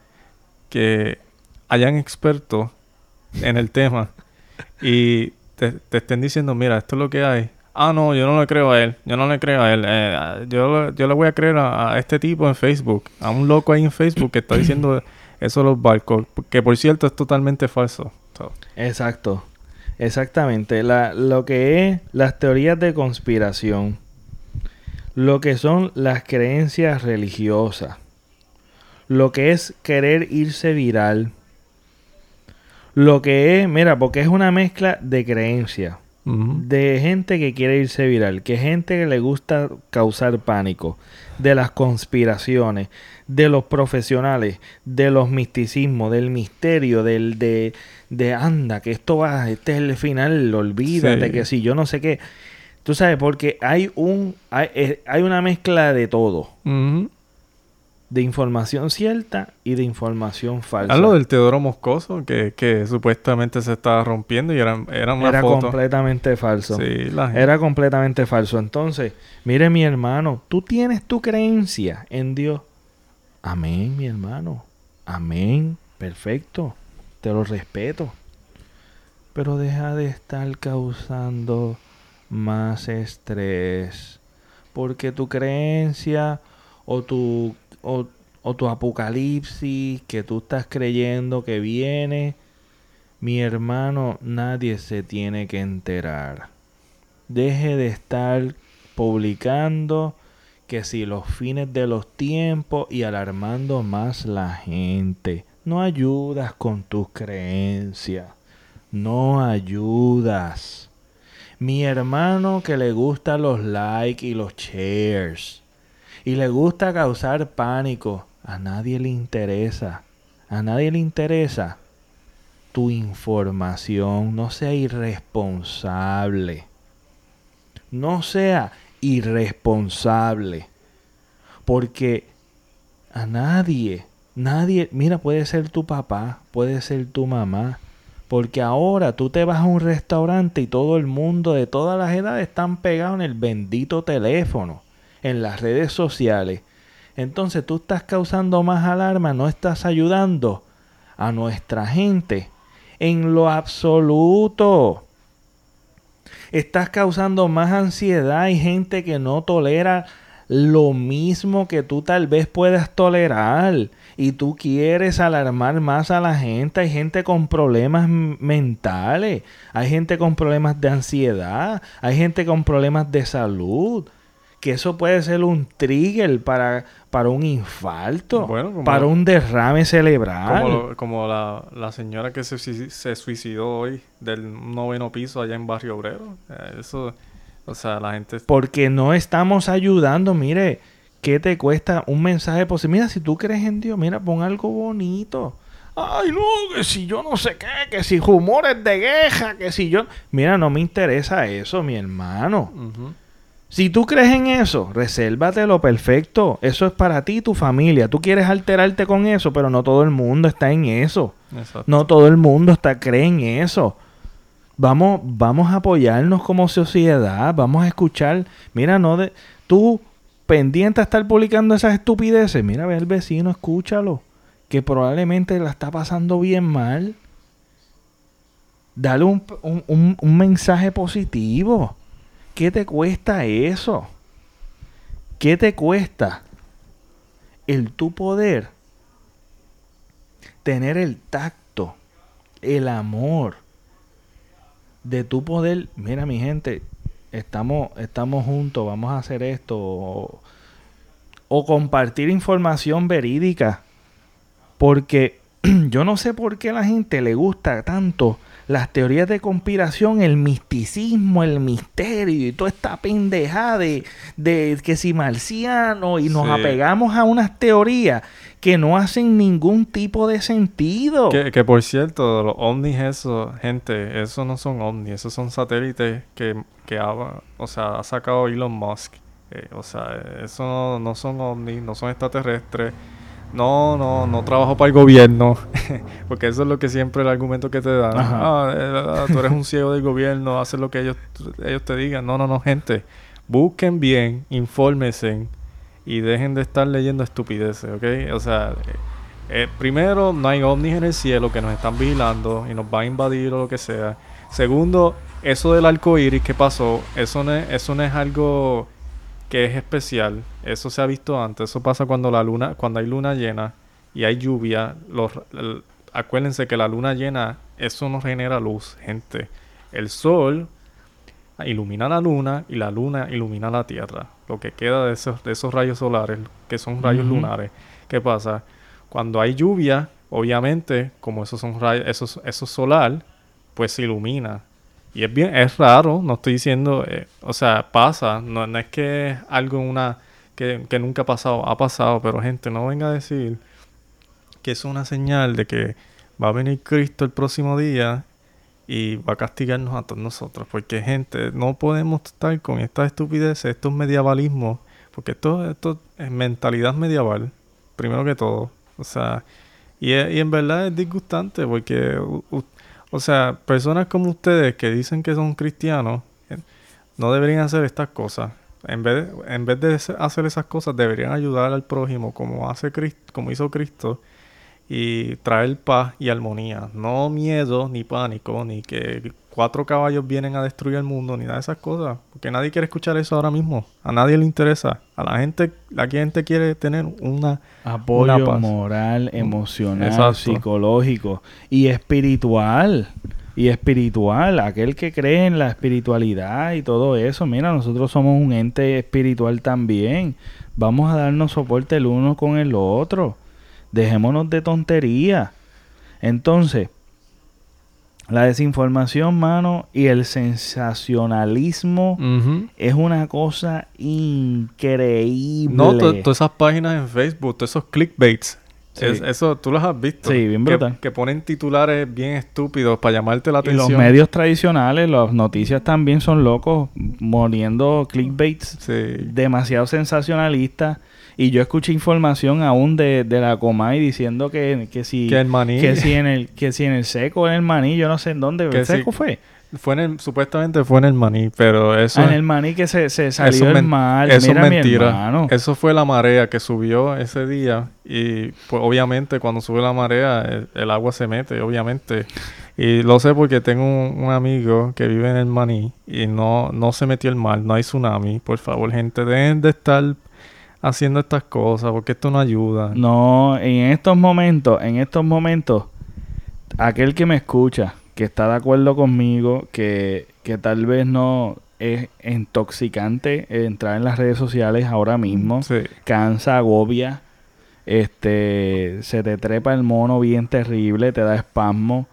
que hayan expertos en el tema y te, estén diciendo, mira, esto es lo que hay. Ah, no, yo no le creo a él. Yo no le creo a él. Eh, yo, yo le voy a creer a, este tipo en Facebook. A un loco ahí en Facebook que está diciendo eso de los barcos. Que por cierto es totalmente falso. Exacto. Exactamente. La, lo que es las teorías de conspiración. Lo que son las creencias religiosas. Lo que es querer irse viral. Lo que es, mira, porque es una mezcla de creencias. De gente que quiere irse viral, que gente que le gusta causar pánico, de las conspiraciones, de los profesionales, de los misticismos, del misterio, del de, de anda, que esto va, este es el final, olvídate que si yo no sé qué. Tú sabes, porque hay un hay, eh, hay una mezcla de todo de información cierta y de información falsa. lo del Teodoro Moscoso, que, que supuestamente se estaba rompiendo y era, era una Era completamente falso. Sí, Era completamente falso. Entonces, mire mi hermano, tú tienes tu creencia en Dios. Amén, mi hermano. Amén. Perfecto. Te lo respeto. Pero deja de estar causando más estrés. Porque tu creencia o tu o, tu apocalipsis que tú estás creyendo que viene, mi hermano, nadie se tiene que enterar. Deje de estar publicando que si los fines de los tiempos y alarmando más la gente. No ayudas con tus creencias. No ayudas. Mi hermano que le gusta los likes y los shares y le gusta causar pánico. A nadie le interesa. A nadie le interesa tu información. No sea irresponsable. No sea irresponsable. Porque a nadie, nadie, mira, puede ser tu papá, puede ser tu mamá. Porque ahora tú te vas a un restaurante y todo el mundo de todas las edades están pegados en el bendito teléfono en las redes sociales. Entonces tú estás causando más alarma, no estás ayudando a nuestra gente en lo absoluto. Estás causando más ansiedad. Hay gente que no tolera lo mismo que tú tal vez puedas tolerar. Y tú quieres alarmar más a la gente. Hay gente con problemas mentales. Hay gente con problemas de ansiedad. Hay gente con problemas de salud que eso puede ser un trigger para, para un infarto, para un derrame cerebral. Como, la, señora que se, se, suicidó hoy del noveno piso allá en Barrio Obrero. Eh, eso, o sea, la gente... Porque no estamos ayudando, mire, ¿qué te cuesta un mensaje positivo? Mira, si tú crees en Dios, mira, pon algo bonito. Ay, no, que si yo no sé qué, que si rumores de queja, que si yo... Mira, no me interesa eso, mi hermano. Si tú crees en eso, lo perfecto. Eso es para ti y tu familia. Tú quieres alterarte con eso, pero no todo el mundo está en eso. No todo el mundo está cree en eso. Vamos, vamos a apoyarnos como sociedad. Vamos a escuchar. Mira, no de. Tú pendiente a estar publicando esas estupideces. Mira, ve al vecino, escúchalo. Que probablemente la está pasando bien mal. Dale un, un, un mensaje positivo. ¿Qué te cuesta eso? ¿Qué te cuesta el tu poder tener el tacto, el amor de tu poder? Mira, mi gente, estamos, estamos juntos, vamos a hacer esto. O, o compartir información verídica. Porque yo no sé por qué a la gente le gusta tanto las teorías de conspiración, el misticismo, el misterio y toda esta pendejada de, que si marciano y nos apegamos a unas teorías que no hacen ningún tipo de sentido. Que, por cierto, los ovnis, eso, gente, eso no son ovnis, esos son satélites que, que ha, o sea, ha sacado Elon Musk. Eh, o sea, eso no, no son ovnis, no son extraterrestres no, no, no trabajo para el gobierno, porque eso es lo que siempre el argumento que te dan. Ah, eh, tú eres un ciego del gobierno, haces lo que ellos, ellos te digan. No, no, no, gente. Busquen bien, infórmense y dejen de estar leyendo estupideces, ¿ok? O sea, eh, primero, no hay ovnis en el cielo que nos están vigilando y nos va a invadir o lo que sea. Segundo, eso del arco iris que pasó, eso no eso no es algo que es especial. Eso se ha visto antes. Eso pasa cuando la luna, cuando hay luna llena y hay lluvia. Los, acuérdense que la luna llena, eso no genera luz, gente. el sol ilumina la luna y la luna ilumina la tierra. Lo que queda de esos, de esos rayos solares, que son rayos lunares. ¿Qué pasa? Cuando hay lluvia, obviamente, como esos son rayos, esos, eso solar, pues se ilumina. Y es bien, es raro, no estoy diciendo, eh, o sea, pasa, no, no es que algo una que, que, nunca ha pasado, ha pasado, pero gente, no venga a decir que es una señal de que va a venir Cristo el próximo día y va a castigarnos a todos nosotros. Porque, gente, no podemos estar con estas estupideces, estos medievalismos, porque esto, esto es mentalidad medieval, primero que todo. O sea, y, y en verdad es disgustante porque, o sea, personas como ustedes que dicen que son cristianos, eh, no deberían hacer estas cosas. En vez, de, en vez de hacer esas cosas, deberían ayudar al prójimo como, hace Cristo, como hizo Cristo y traer paz y armonía. No miedo, ni pánico, ni que cuatro caballos vienen a destruir el mundo, ni nada de esas cosas. Porque nadie quiere escuchar eso ahora mismo. A nadie le interesa. A la gente, la gente quiere tener una apoyo moral, emocional, psicológico y espiritual. Y espiritual, aquel que cree en la espiritualidad y todo eso. Mira, nosotros somos un ente espiritual también. Vamos a darnos soporte el uno con el otro. Dejémonos de tontería. Entonces, la desinformación, mano, y el sensacionalismo es una cosa increíble. No, todas esas páginas en Facebook, todos esos clickbaits. eso tú los has visto. Sí, bien brutal. Que, ponen titulares bien estúpidos para llamarte la atención. Y los medios tradicionales, las noticias también son locos, muriendo clickbaits demasiado sensacionalistas. Y yo escuché información aún de, de la Comay diciendo que, que si... Que el maní. Que si en el, que si en el seco en el maní, yo no sé en dónde. ¿El seco fue? Fue en el, supuestamente fue en el maní, pero eso... Ah, en el maní que se, se salió el mal. Eso es mentira. Eso fue la marea que subió ese día y pues obviamente cuando sube la marea el, agua se mete, obviamente. Y lo sé porque tengo un, un, amigo que vive en el maní y no, no se metió el mal, no hay tsunami. Por favor, gente, deben de estar haciendo estas cosas porque esto no ayuda. No, en estos momentos, en estos momentos, aquel que me escucha, que está de acuerdo conmigo, que, que tal vez no es intoxicante entrar en las redes sociales ahora mismo, cansa, agobia, este, se te trepa el mono bien terrible, te da espasmo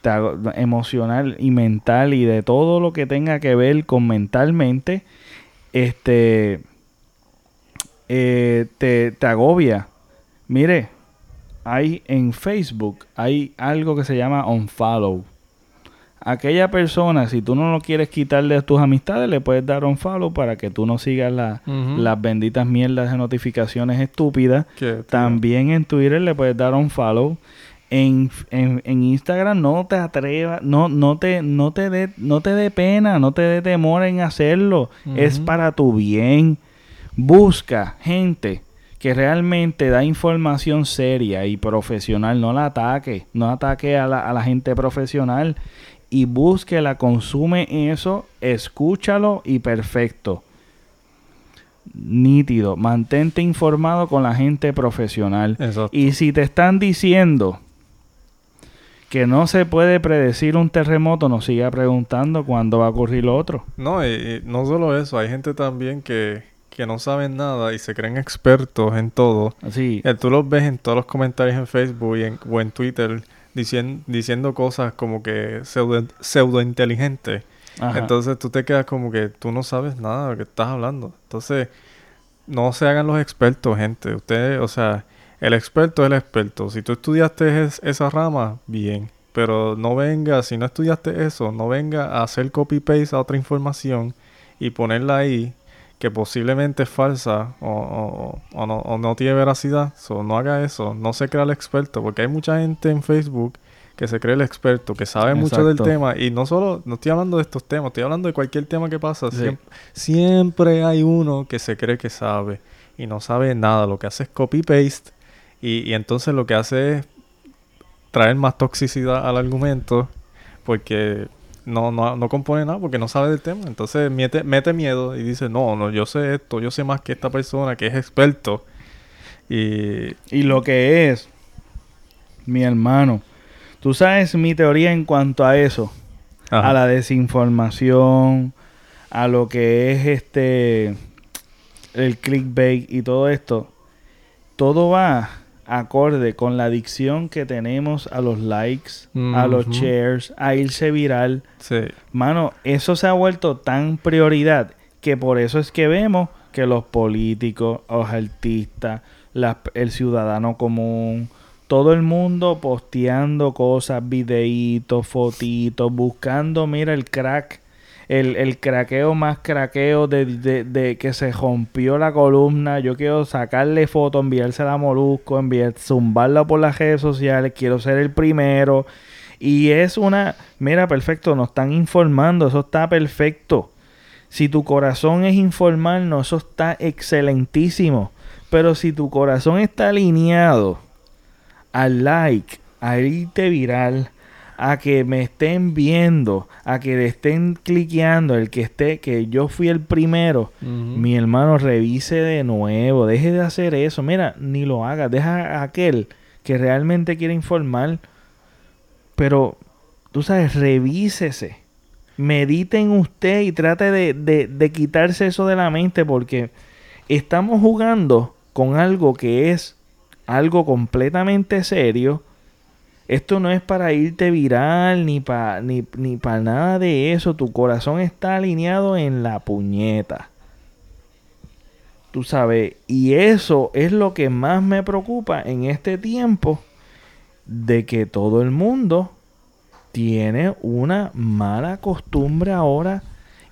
te, emocional y mental y de todo lo que tenga que ver con mentalmente, este, eh, te, te agobia. Mire, hay en Facebook, hay algo que se llama unfollow. Aquella persona, si tú no lo quieres quitarle de tus amistades, le puedes dar unfollow para que tú no sigas las benditas mierdas de notificaciones estúpidas. También en Twitter le puedes dar unfollow. En, en, en, Instagram no te atrevas, no, no te, no te dé, no te dé pena, no te dé temor en hacerlo. Es para tu bien busca gente que realmente da información seria y profesional, no la ataque, no ataque a la, a la gente profesional y búsquela, consume eso, escúchalo y perfecto. Nítido, mantente informado con la gente profesional. Y si te están diciendo que no se puede predecir un terremoto, no siga preguntando cuándo va a ocurrir lo otro. No, y no solo eso, hay gente también que que no saben nada y se creen expertos en todo. Así. Eh, tú los ves en todos los comentarios en Facebook y en, o en Twitter diciendo, diciendo cosas como que pseudo, pseudo inteligente. Entonces tú te quedas como que tú no sabes nada de lo que estás hablando. Entonces, no se hagan los expertos, gente. Ustedes, o sea, el experto es el experto. Si tú estudiaste esa rama, bien. Pero no venga, si no estudiaste eso, no venga a hacer copy-paste a otra información y ponerla ahí que posiblemente es falsa o, no, tiene veracidad, no haga eso, no se crea el experto, porque hay mucha gente en Facebook que se cree el experto, que sabe mucho del tema, y no solo, no estoy hablando de estos temas, estoy hablando de cualquier tema que pasa, siempre, hay uno que se cree que sabe y no sabe nada, lo que hace es copy-paste, y, y entonces lo que hace es traer más toxicidad al argumento, porque no, no, no compone nada porque no sabe del tema. Entonces mete, mete miedo y dice, no, no, yo sé esto, yo sé más que esta persona que es experto. Y, y lo que es, mi hermano, tú sabes mi teoría en cuanto a eso. a la desinformación, a lo que es este el clickbait y todo esto, todo va acorde con la adicción que tenemos a los likes, a los shares, a irse viral. Sí. Mano, eso se ha vuelto tan prioridad que por eso es que vemos que los políticos, los artistas, el ciudadano común, todo el mundo posteando cosas, videitos, fotitos, buscando, mira, el crack, el, el craqueo más craqueo de, de, que se rompió la columna. Yo quiero sacarle foto, enviársela a Molusco, enviar, zumbarla por las redes sociales, quiero ser el primero. Y es una, mira, perfecto, nos están informando, eso está perfecto. Si tu corazón es informarnos, eso está excelentísimo. Pero si tu corazón está alineado al like, a irte viral, a que me estén viendo, a que le estén cliqueando, el que esté, que yo fui el primero, mi hermano, revise de nuevo, deje de hacer eso, mira, ni lo haga, deja a aquel que realmente quiere informar, pero tú sabes, revísese, medite en usted y trate de, de, de quitarse eso de la mente porque estamos jugando con algo que es algo completamente serio. Esto no es para irte viral ni para ni, ni para nada de eso. Tu corazón está alineado en la puñeta. Tú sabes, y eso es lo que más me preocupa en este tiempo de que todo el mundo tiene una mala costumbre ahora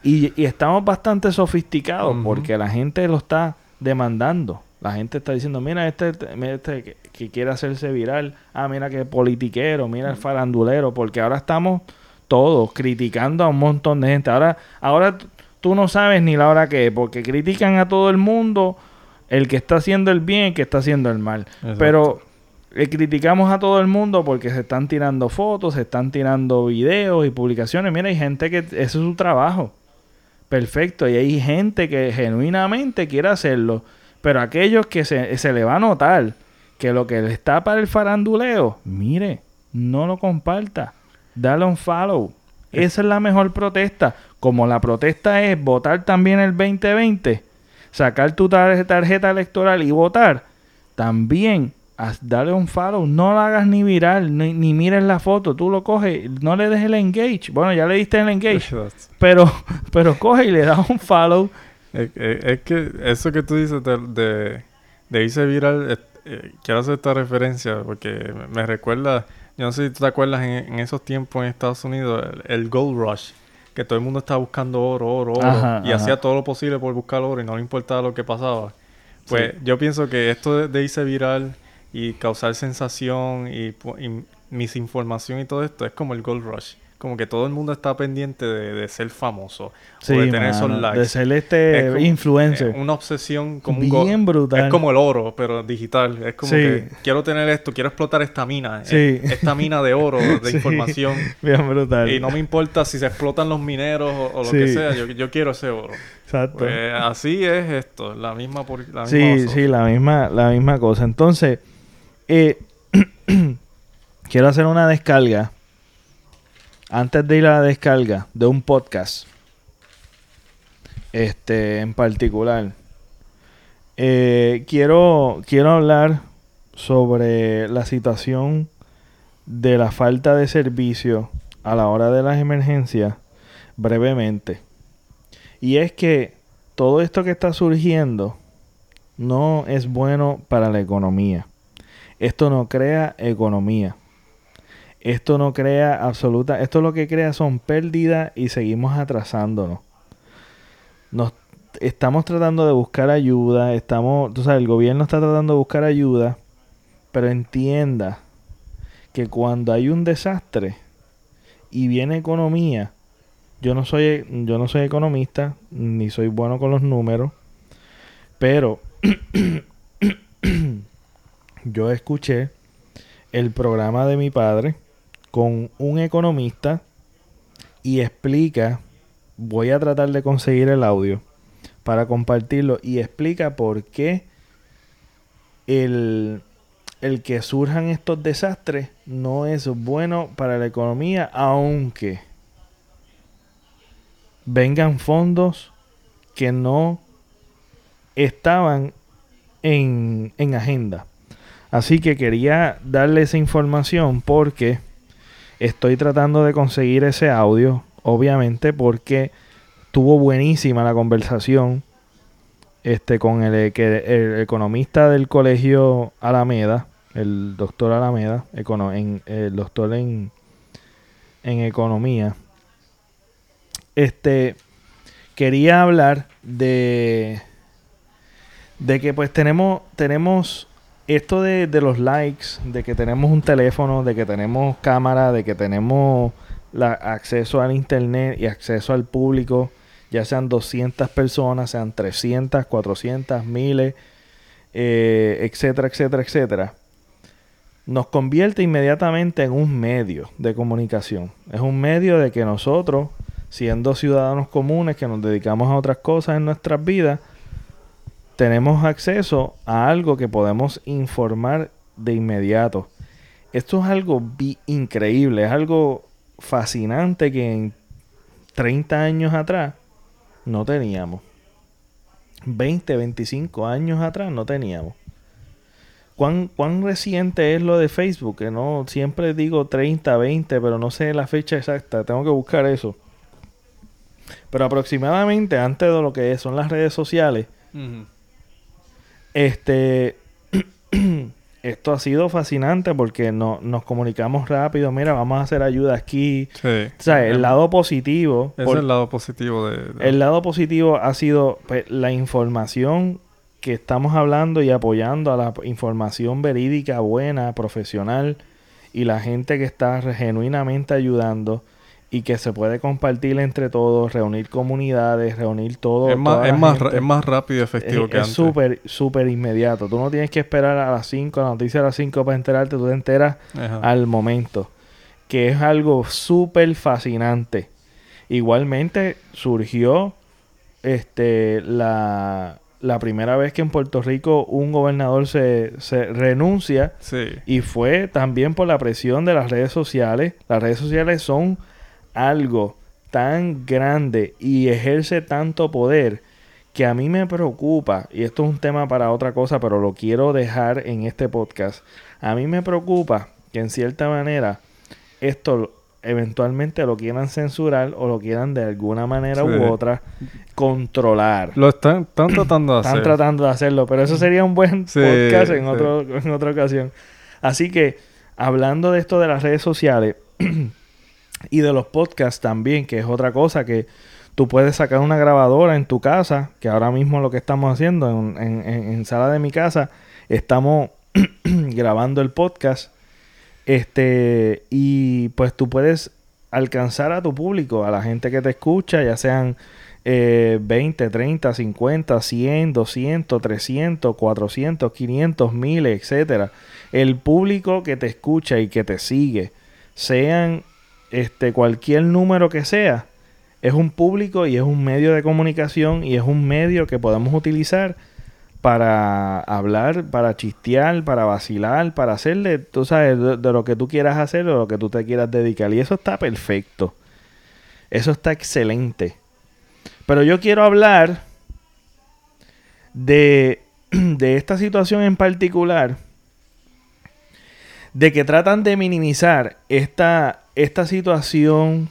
y, estamos bastante sofisticados porque la gente lo está demandando. La gente está diciendo, mira, este, este que, quiere hacerse viral. Ah, mira que politiquero, mira el farandulero. Porque ahora estamos todos criticando a un montón de gente. Ahora, ahora tú no sabes ni la hora que es. Porque critican a todo el mundo. El que está haciendo el bien, el que está haciendo el mal. Pero eh, criticamos a todo el mundo porque se están tirando fotos, se están tirando videos y publicaciones. Mira, hay gente que ese es su trabajo. Perfecto. Y hay gente que genuinamente quiere hacerlo. Pero aquellos que se, se le va a notar que lo que le está para el faranduleo, mire, no lo comparta. Dale un follow. Esa es la mejor protesta. Como la protesta es votar también el 2020, sacar tu tarjeta electoral y votar, también dale un follow. No lo hagas ni viral, ni, ni, mires la foto. Tú lo coges, no le des el engage. Bueno, ya le diste el engage. pero, pero coge y le das un follow es, que eso que tú dices de, de, irse viral, eh, quiero hacer esta referencia porque me, recuerda, yo no sé si tú te acuerdas en, esos tiempos en Estados Unidos, el, Gold Rush, que todo el mundo estaba buscando oro, oro, oro, y hacía todo lo posible por buscar oro y no le importaba lo que pasaba. Pues yo pienso que esto de, irse viral y causar sensación y, y misinformación y todo esto es como el Gold Rush como que todo el mundo está pendiente de, ser famoso o de tener esos likes. De ser este influencer. una obsesión como Bien brutal. Es como el oro, pero digital. Es como que quiero tener esto, quiero explotar esta mina. Eh, esta mina de oro, de información. Bien brutal. Y no me importa si se explotan los mineros o, lo que sea, yo, quiero ese oro. Exacto. Pues, así es esto, la misma por la Sí, sí, la misma, la misma cosa. Entonces, eh, quiero hacer una descarga antes de ir a la descarga de un podcast, este en particular, eh, quiero, quiero hablar sobre la situación de la falta de servicio a la hora de las emergencias brevemente. Y es que todo esto que está surgiendo no es bueno para la economía. Esto no crea economía. Esto no crea absoluta, esto lo que crea son pérdidas y seguimos atrasándonos. Nos estamos tratando de buscar ayuda, estamos, tú sabes, el gobierno está tratando de buscar ayuda, pero entienda que cuando hay un desastre y viene economía, yo no soy yo no soy economista ni soy bueno con los números, pero yo escuché el programa de mi padre con un economista y explica, voy a tratar de conseguir el audio para compartirlo y explica por qué el, el que surjan estos desastres no es bueno para la economía, aunque, vengan fondos que no estaban en, en agenda. Así que quería darle esa información porque estoy tratando de conseguir ese audio, obviamente, porque tuvo buenísima la conversación este, con el, que, el economista del colegio Alameda, el doctor Alameda, en, el doctor en, en economía. Este quería hablar de de que pues tenemos tenemos esto de, de, los likes, de que tenemos un teléfono, de que tenemos cámara, de que tenemos acceso al internet y acceso al público, ya sean 200 personas, sean 300, 400, miles, eh, etcétera, etcétera, etcétera, nos convierte inmediatamente en un medio de comunicación. Es un medio de que nosotros, siendo ciudadanos comunes que nos dedicamos a otras cosas en nuestras vidas, tenemos acceso a algo que podemos informar de inmediato. Esto es algo increíble, es algo fascinante que en 30 años atrás no teníamos. 20, 25 años atrás no teníamos. ¿Cuán, ¿Cuán reciente es lo de Facebook? Que no siempre digo 30, 20, pero no sé la fecha exacta. Tengo que buscar eso. Pero aproximadamente antes de lo que son las redes sociales, este, esto ha sido fascinante porque no, nos comunicamos rápido. Mira, vamos a hacer ayuda aquí. Sí. O sea, el lado positivo. Es el lado positivo de, El lado positivo ha sido pues, la información que estamos hablando y apoyando a la información verídica, buena, profesional y la gente que está genuinamente ayudando y que se puede compartir entre todos, reunir comunidades, reunir todo. Es más, es más, es más rápido y efectivo que antes. Es súper, súper inmediato. Tú no tienes que esperar a las 5, la noticia a las 5 para enterarte, tú te enteras al momento. Que es algo súper fascinante. Igualmente surgió este la, la primera vez que en Puerto Rico un gobernador se, se renuncia. Y fue también por la presión de las redes sociales. Las redes sociales son algo tan grande y ejerce tanto poder que a mí me preocupa, y esto es un tema para otra cosa, pero lo quiero dejar en este podcast, a mí me preocupa que en cierta manera esto eventualmente lo quieran censurar o lo quieran de alguna manera u otra controlar. Lo están, tratando de hacer. Están tratando de hacerlo, pero eso sería un buen podcast en, otro, en otra ocasión. Así que, hablando de esto de las redes sociales, y de los podcasts también, que es otra cosa que tú puedes sacar una grabadora en tu casa, que ahora mismo lo que estamos haciendo en, en, sala de mi casa, estamos grabando el podcast. Este, y pues tú puedes alcanzar a tu público, a la gente que te escucha, ya sean eh, 20, 30, 50, 100, 200, 300, 400, 500, 1000, etcétera. El público que te escucha y que te sigue, sean este, cualquier número que sea, es un público y es un medio de comunicación y es un medio que podemos utilizar para hablar, para chistear, para vacilar, para hacerle, tú sabes, de, lo que tú quieras hacer o lo que tú te quieras dedicar. Y eso está perfecto. Eso está excelente. Pero yo quiero hablar de, de esta situación en particular, de que tratan de minimizar esta, esta situación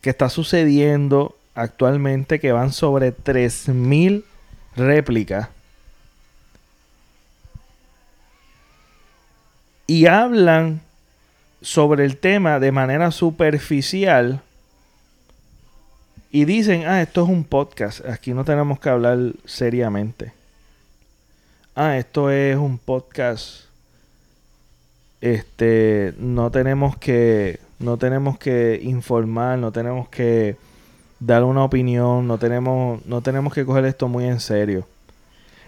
que está sucediendo actualmente, que van sobre 3.000 réplicas, y hablan sobre el tema de manera superficial y dicen, ah, esto es un podcast, aquí no tenemos que hablar seriamente. Ah, esto es un podcast, este, no tenemos que no tenemos que informar, no tenemos que dar una opinión, no tenemos, no tenemos que coger esto muy en serio.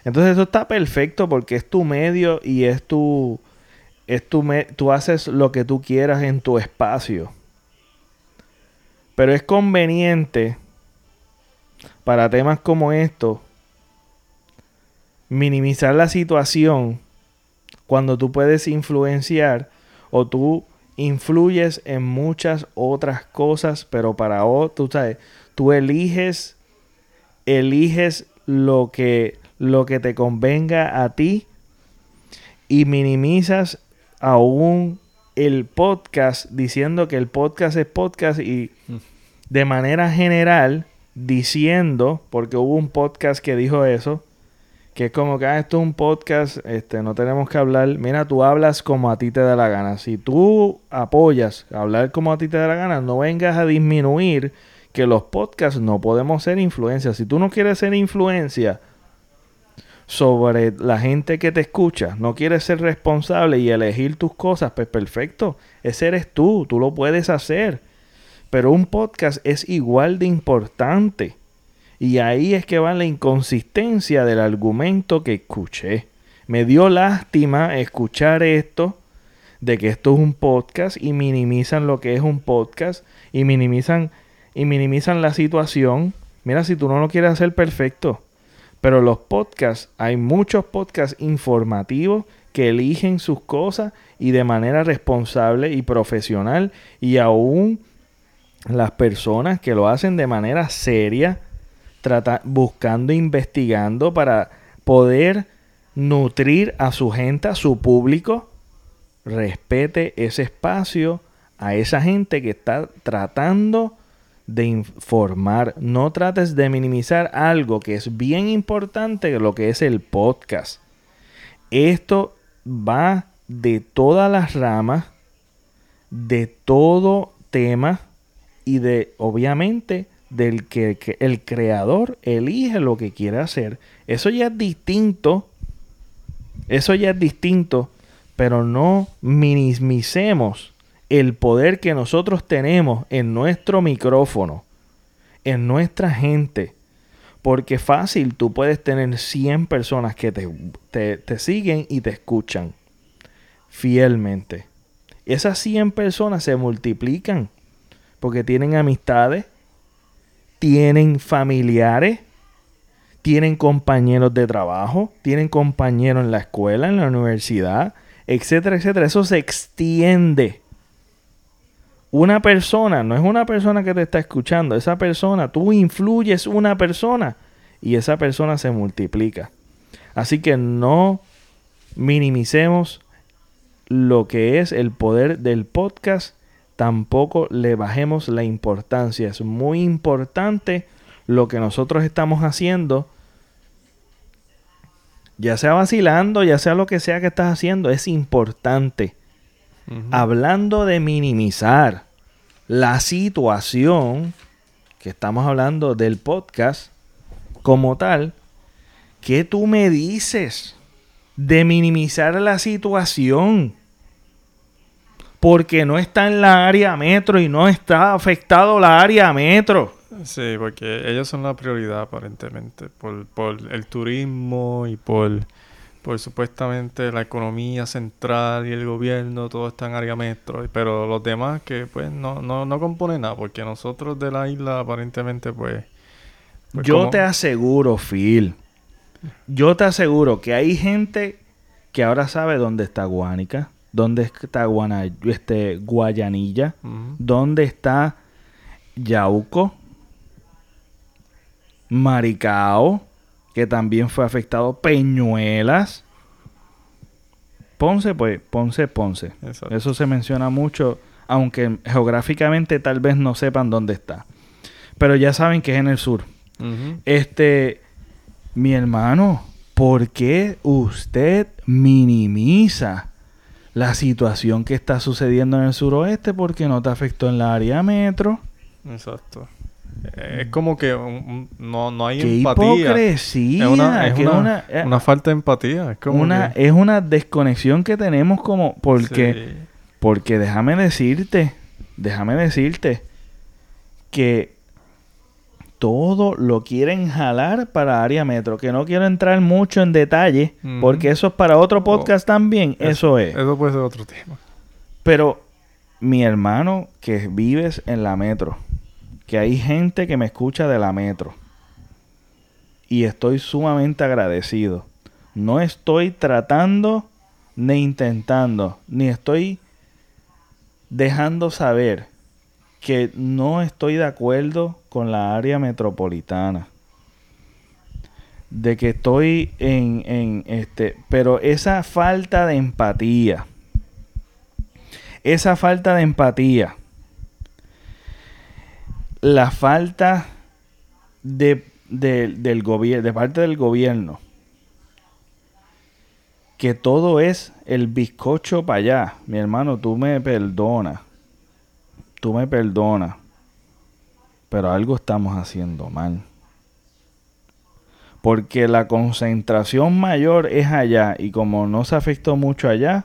Entonces eso está perfecto porque es tu medio y es tu, es tu tú haces lo que tú quieras en tu espacio. Pero es conveniente para temas como estos minimizar la situación cuando tú puedes influenciar o tú influyes en muchas otras cosas, pero para otro, tú sabes, tú eliges, eliges lo que, lo que te convenga a ti y minimizas aún el podcast diciendo que el podcast es podcast y Mm. de manera general diciendo, porque hubo un podcast que dijo eso, que es como que ah, esto es un podcast, este, no tenemos que hablar. Mira, tú hablas como a ti te da la gana. Si tú apoyas hablar como a ti te da la gana, no vengas a disminuir que los podcasts no podemos ser influencia. Si tú no quieres ser influencia sobre la gente que te escucha, no quieres ser responsable y elegir tus cosas, pues perfecto. Ese eres tú, tú lo puedes hacer. Pero un podcast es igual de importante. Y ahí es que va la inconsistencia del argumento que escuché. Me dio lástima escuchar esto, de que esto es un podcast y minimizan lo que es un podcast y minimizan y minimizan la situación. Mira, si tú no lo quieres hacer perfecto, pero los podcasts, hay muchos podcasts informativos que eligen sus cosas y de manera responsable y profesional y aún las personas que lo hacen de manera seria trata- buscando, investigando para poder nutrir a su gente, a su público. Respete ese espacio a esa gente que está tratando de informar. No trates de minimizar algo que es bien importante, lo que es el podcast. Esto va de todas las ramas, de todo tema y de, obviamente, del que, el creador elige lo que quiere hacer. Eso ya es distinto. Eso ya es distinto. Pero no minimicemos el poder que nosotros tenemos en nuestro micrófono, en nuestra gente. Porque fácil, tú puedes tener 100 personas que te, te, te siguen y te escuchan fielmente. Esas 100 personas se multiplican porque tienen amistades, tienen familiares, tienen compañeros de trabajo, tienen compañeros en la escuela, en la universidad, etcétera, etcétera. Eso se extiende. Una persona, no es una persona que te está escuchando, esa persona, tú influyes una persona y esa persona se multiplica. Así que no minimicemos lo que es el poder del podcast, tampoco le bajemos la importancia. Es muy importante lo que nosotros estamos haciendo, ya sea vacilando, ya sea lo que sea que estás haciendo, es importante. Hablando de minimizar la situación, que estamos hablando del podcast como tal, ¿qué tú me dices de minimizar la situación? Porque no está en la área metro y no está afectado la área metro. Sí, porque ellos son la prioridad aparentemente por, por el turismo y por, por supuestamente la economía central y el gobierno, todo está en área metro, pero los demás que pues no, no, no componen nada, porque nosotros de la isla aparentemente pues... pues Yo te aseguro, Phil. Yo te aseguro que hay gente que ahora sabe dónde está Guánica, dónde está Guana, este, Guayanilla, dónde está Yauco, Maricao, que también fue afectado, Peñuelas. Ponce, pues, Ponce, Ponce. Exacto. Eso se menciona mucho, aunque geográficamente tal vez no sepan dónde está. Pero ya saben que es en el sur. Este, mi hermano, ¿por qué usted minimiza la situación que está sucediendo en el suroeste porque no te afectó en la área metro? Exacto. Es como que un- no, no hay ¡Qué empatía. hipocresía! Es una, es que una, una- eh, una falta de empatía. Es como una- que- es una desconexión que tenemos como porque Sí. porque déjame decirte, déjame decirte que todo lo quieren jalar para área metro, que no quiero entrar mucho en detalle, porque eso es para otro podcast también, eso es. Eso puede ser otro tema. Pero mi hermano que vives en la metro, que hay gente que me escucha de la metro, y estoy sumamente agradecido. No estoy tratando ni intentando, ni estoy dejando saber que no estoy de acuerdo con la área metropolitana. De que estoy en, en este, pero esa falta de empatía, esa falta de empatía, la falta de, del gobierno, de parte del gobierno, que todo es el bizcocho para allá. Mi hermano, tú me perdonas. Tú me perdonas. Pero algo estamos haciendo mal. Porque la concentración mayor es allá. Y como no se afectó mucho allá,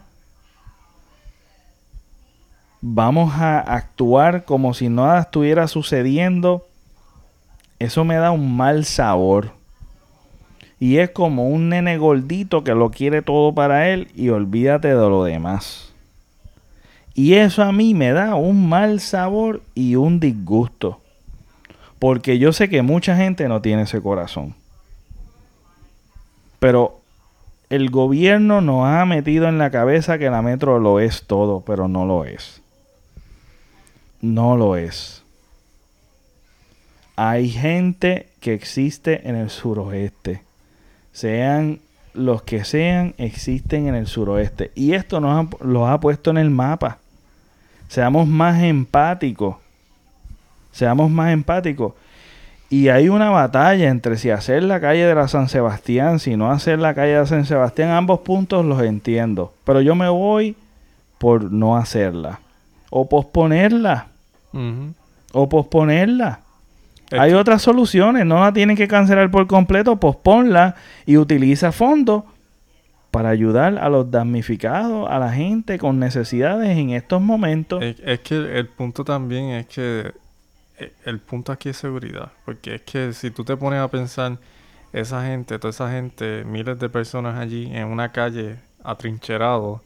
vamos a actuar como si nada estuviera sucediendo. Eso me da un mal sabor. Y es como un nene gordito que lo quiere todo para él y olvídate de lo demás. Y eso a mí me da un mal sabor y un disgusto. Porque yo sé que mucha gente no tiene ese corazón. Pero el gobierno nos ha metido en la cabeza que la metro lo es todo, pero no lo es. No lo es. Hay gente que existe en el suroeste sean los que sean, existen en el suroeste. Y esto nos ha, los ha puesto en el mapa. Seamos más empáticos. Seamos más empáticos. Y hay una batalla entre si hacer la calle de la San Sebastián, si no hacer la calle de San Sebastián. Ambos puntos los entiendo. Pero yo me voy por no hacerla. O posponerla. O posponerla. Hay otras soluciones, no la tienen que cancelar por completo, posponla y utiliza fondos para ayudar a los damnificados, a la gente con necesidades en estos momentos. Es, que el punto también es que eh, el punto aquí es seguridad, porque es que si tú te pones a pensar esa gente, toda esa gente, miles de personas allí en una calle atrincherado,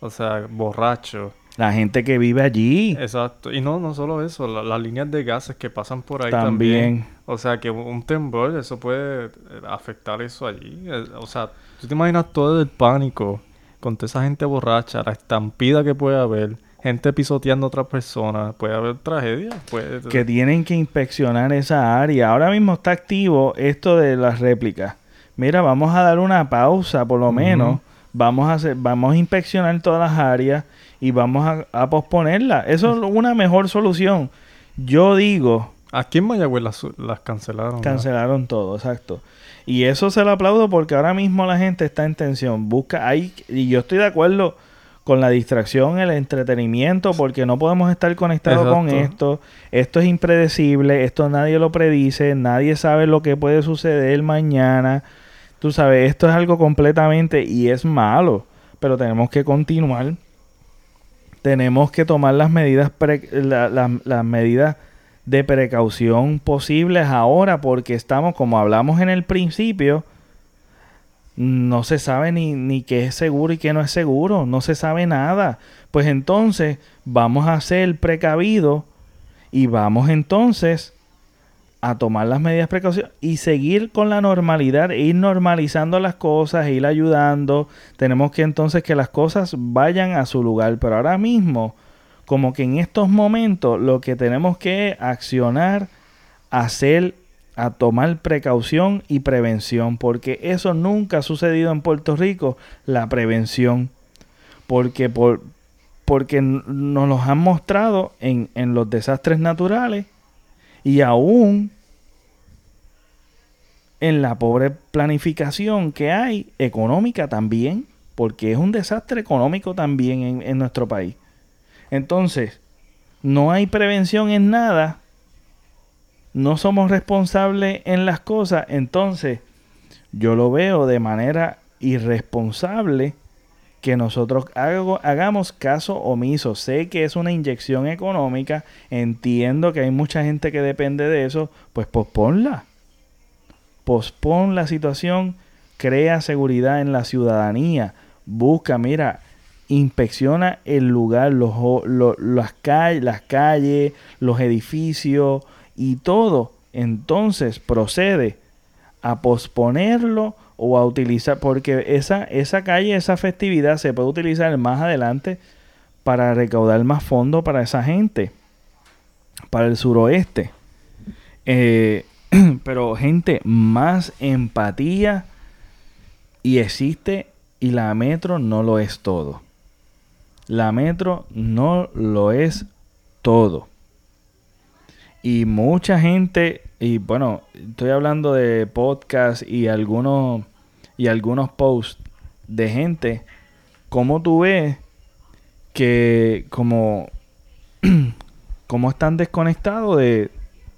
o sea, borrachos, la gente que vive allí. Exacto. Y no, no solo eso, las líneas de gases que pasan por ahí también. O sea, que un temblor, eso puede eh, afectar eso allí. Eh, o sea, tú te imaginas todo el pánico con toda esa gente borracha, la estampida que puede haber, gente pisoteando a otras personas, puede haber tragedia. Que tienen que inspeccionar esa área. Ahora mismo está activo esto de las réplicas. Mira, vamos a dar una pausa por lo menos. Vamos a hacer, vamos a inspeccionar todas las áreas y vamos a, posponerla. Eso es una mejor solución. Yo digo... Aquí en Mayagüez las, las cancelaron. Cancelaron todo, exacto. Y eso se lo aplaudo porque ahora mismo la gente está en tensión. Busca ahí, y yo estoy de acuerdo con la distracción, el entretenimiento, porque no podemos estar conectados con esto. Esto es impredecible, esto nadie lo predice, nadie sabe lo que puede suceder mañana. Tú sabes, esto es algo completamente y es malo, pero tenemos que continuar tenemos que tomar las medidas, las medidas de precaución posibles ahora porque estamos, como hablamos en el principio, no se sabe ni, ni qué es seguro y qué no es seguro, no se sabe nada. Pues entonces vamos a ser precavidos y vamos entonces a tomar las medidas precauciones y seguir con la normalidad, ir normalizando las cosas, ir ayudando. Tenemos que entonces que las cosas vayan a su lugar. Pero ahora mismo, como que en estos momentos, lo que tenemos que accionar, hacer, a tomar precaución y prevención, porque eso nunca ha sucedido en Puerto Rico, la prevención. Porque, por, porque nos los han mostrado en, en los desastres naturales y aún en la pobre planificación que hay económica también, porque es un desastre económico también en, nuestro país. Entonces, no hay prevención en nada, no somos responsables en las cosas, entonces yo lo veo de manera irresponsable que nosotros hagamos caso omiso. Sé que es una inyección económica, entiendo que hay mucha gente que depende de eso, pues posponla. Pospon la situación, crea seguridad en la ciudadanía, busca, mira, inspecciona el lugar, los, las, calles, las calles, los edificios y todo. Entonces procede a posponerlo o a utilizar, porque esa, esa calle, esa festividad se puede utilizar más adelante para recaudar más fondos para esa gente, para el suroeste. Eh, pero gente, más empatía y existe y la metro no lo es todo. La metro no lo es todo. Y mucha gente, y bueno, estoy hablando de podcast y algunos y algunos posts de gente, como tú ves que como, como están desconectados de,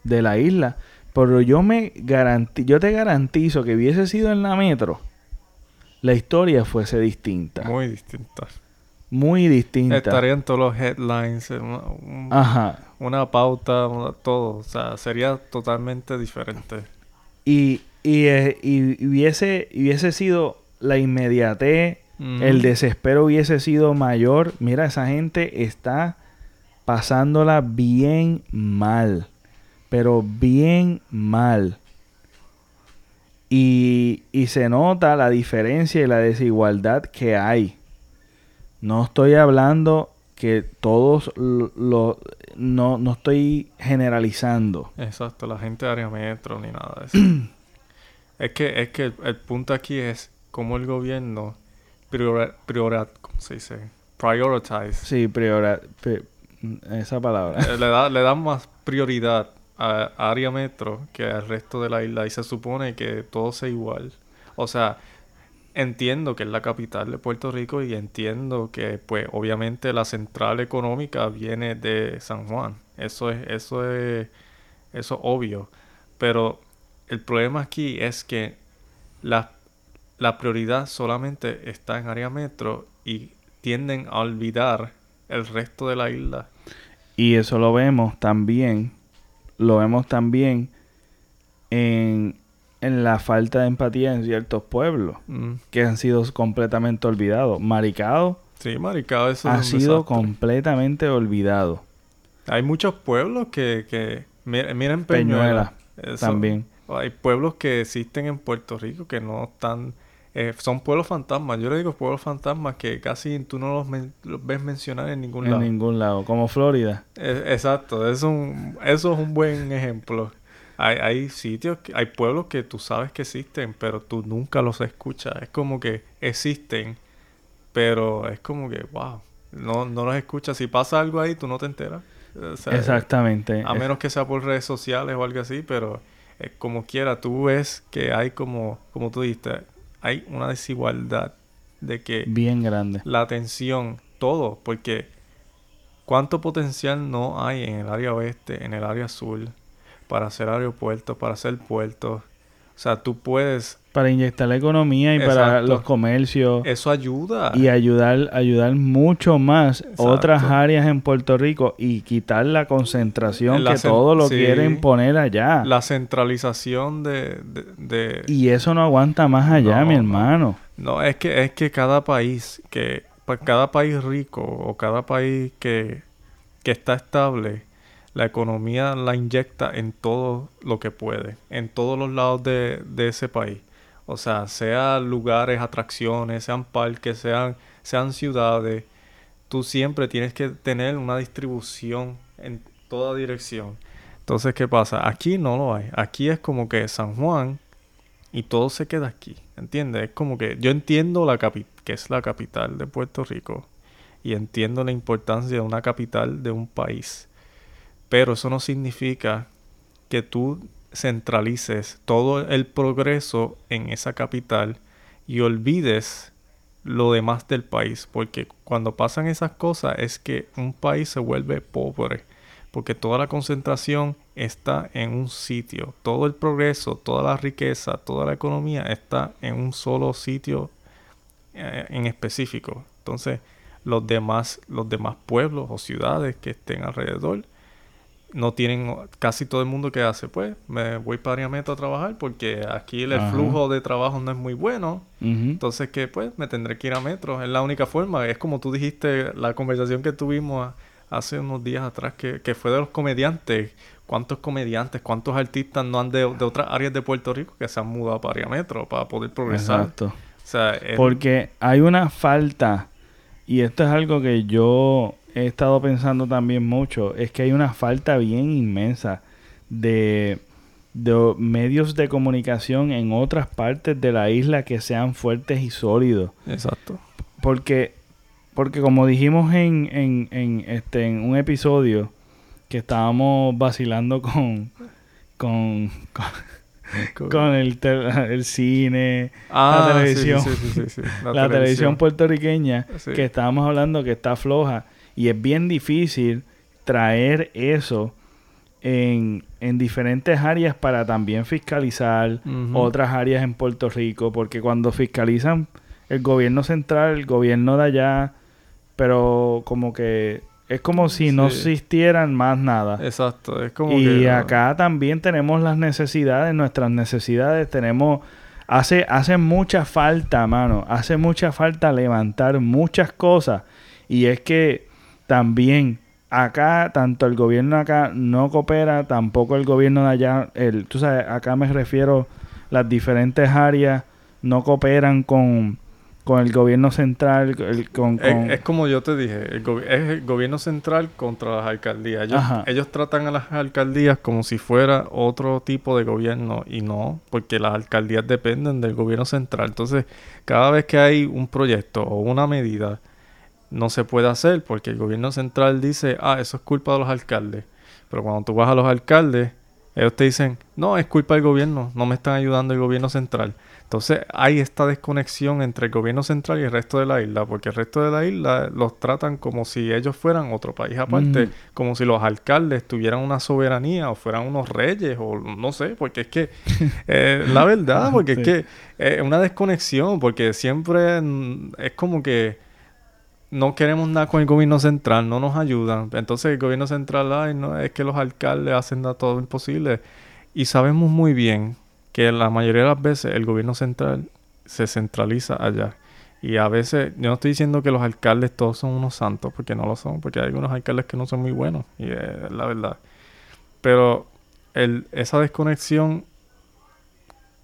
de la isla. Pero yo me garanti yo te garantizo que hubiese sido en la metro, la historia fuese distinta. Muy distinta. Muy distinta. Estarían todos los headlines, una, una pauta, todo. O sea, sería totalmente diferente. Y, y, eh, y hubiese, hubiese sido la inmediatez, el desespero hubiese sido mayor. Mira, esa gente está pasándola bien mal. Pero bien mal. Y, y se nota la diferencia y la desigualdad que hay. No estoy hablando que todos lo, no, no estoy generalizando. Exacto, la gente de área metro ni nada de eso. es que, es que el, punto aquí es cómo el gobierno prior, ¿cómo se dice? Prioritize. Sí, priora, esa palabra. Eh, le, da, le dan más prioridad a, área metro que al resto de la isla y se supone que todo sea igual. O sea, entiendo que es la capital de Puerto Rico y entiendo que pues obviamente la central económica viene de San Juan. Eso es eso es eso obvio, pero el problema aquí es que la, la prioridad solamente está en área metro y tienden a olvidar el resto de la isla. Y eso lo vemos también, lo vemos también en en la falta de empatía en ciertos pueblos mm. que han sido completamente olvidados. Maricado. Sí, Maricado eso ha sido completamente olvidado. Hay muchos pueblos que, que miren Peñuela, también. Hay pueblos que existen en Puerto Rico que no están eh, son pueblos fantasmas. Yo le digo pueblos fantasmas que casi tú no los, ves mencionar en ningún lado. En ningún lado, como Florida. Eh, exacto, es un, eso es un buen ejemplo. Hay, hay sitios, hay pueblos que tú sabes que existen, pero tú nunca los escuchas. Es como que existen, pero es como que, wow, no, no los escuchas. Si pasa algo ahí, tú no te enteras. Exactamente. A menos que sea por redes sociales o algo así, pero como quiera, tú ves que hay como, como tú dijiste, hay una desigualdad de que... Bien grande. La atención, todo, porque cuánto potencial no hay en el área oeste, en el área sur, para hacer aeropuertos, para hacer puertos. O sea, tú puedes... Para inyectar la economía y para los comercios. Eso ayuda. Y ayudar, ayudar mucho más otras áreas en Puerto Rico y quitar la concentración que todo lo quieren poner allá. La centralización de, de, Y eso no aguanta más allá, mi hermano. No. es que, es que cada país, que cada país rico o cada país que, que está estable la economía la inyecta en todo lo que puede, en todos los lados de, ese país. O sea, sean lugares, atracciones, sean parques, sean, sean ciudades, tú siempre tienes que tener una distribución en toda dirección. Entonces, ¿qué pasa? Aquí no lo hay. Aquí es como que San Juan y todo se queda aquí. ¿Entiendes? Es como que yo entiendo la que es la capital de Puerto Rico y entiendo la importancia de una capital de un país. Pero eso no significa que tú centralices todo el progreso en esa capital y olvides lo demás del país, porque cuando pasan esas cosas es que un país se vuelve pobre, porque toda la concentración está en un sitio, todo el progreso, toda la riqueza, toda la economía está en un solo sitio eh, en específico. Entonces, los demás, los demás pueblos o ciudades que estén alrededor no tienen casi todo el mundo que hace, pues me voy para Metro a trabajar porque aquí el flujo de trabajo no es muy bueno. Entonces que pues me tendré que ir a Metro. Es la única forma. Es como tú dijiste, la conversación que tuvimos hace unos días atrás que, que fue de los comediantes. ¿Cuántos comediantes, cuántos artistas no han de, de otras áreas de Puerto Rico que se han mudado para Metro para poder progresar? Exacto. Porque hay una falta y esto es algo que yo he estado pensando también mucho, es que hay una falta bien inmensa de, de medios de comunicación en otras partes de la isla que sean fuertes y sólidos. Exacto. Porque, porque como dijimos en, en, en, este, en un episodio que estábamos vacilando con, con, con, con el, el cine, Ah, la sí, televisión, sí, sí, sí, sí, la, televisión puertorriqueña, que estábamos hablando que está floja. Y es bien difícil traer eso en, en diferentes áreas para también fiscalizar otras áreas en Puerto Rico, porque cuando fiscalizan el gobierno central, el gobierno de allá, pero como que es como si no existieran más nada. Exacto, es como Y que... acá también tenemos las necesidades, nuestras necesidades, tenemos... Hace, hace mucha falta, mano, hace mucha falta levantar muchas cosas. Y es que también acá, tanto el gobierno acá no coopera, tampoco el gobierno de allá, el, tú sabes, acá me refiero, las diferentes áreas no cooperan con, con el gobierno central, el- con, Es, con- es como yo te dije, el es el gobierno central contra las alcaldías. Ellos, ellos tratan a las alcaldías como si fuera otro tipo de gobierno y no, porque las alcaldías dependen del gobierno central. Entonces, cada vez que hay un proyecto o una medida, no se puede hacer porque el gobierno central dice, ah, eso es culpa de los alcaldes. Pero cuando tú vas a los alcaldes, ellos te dicen, no, es culpa del gobierno, no me están ayudando el gobierno central. Entonces hay esta desconexión entre el gobierno central y el resto de la isla, porque el resto de la isla los tratan como si ellos fueran otro país aparte, Mm. como si los alcaldes tuvieran una soberanía o fueran unos reyes o no sé, porque es que eh, la verdad, porque Sí. es que es una desconexión, porque siempre mm, es como que no queremos nada con el gobierno central, no nos ayudan. Entonces el gobierno central, ay, no, es que los alcaldes hacen todo imposible. Y sabemos muy bien que la mayoría de las veces el gobierno central se centraliza allá. Y a veces, yo no estoy diciendo que los alcaldes todos son unos santos, porque no lo son, porque hay algunos alcaldes que no son muy buenos, y es la verdad. Pero el, esa desconexión,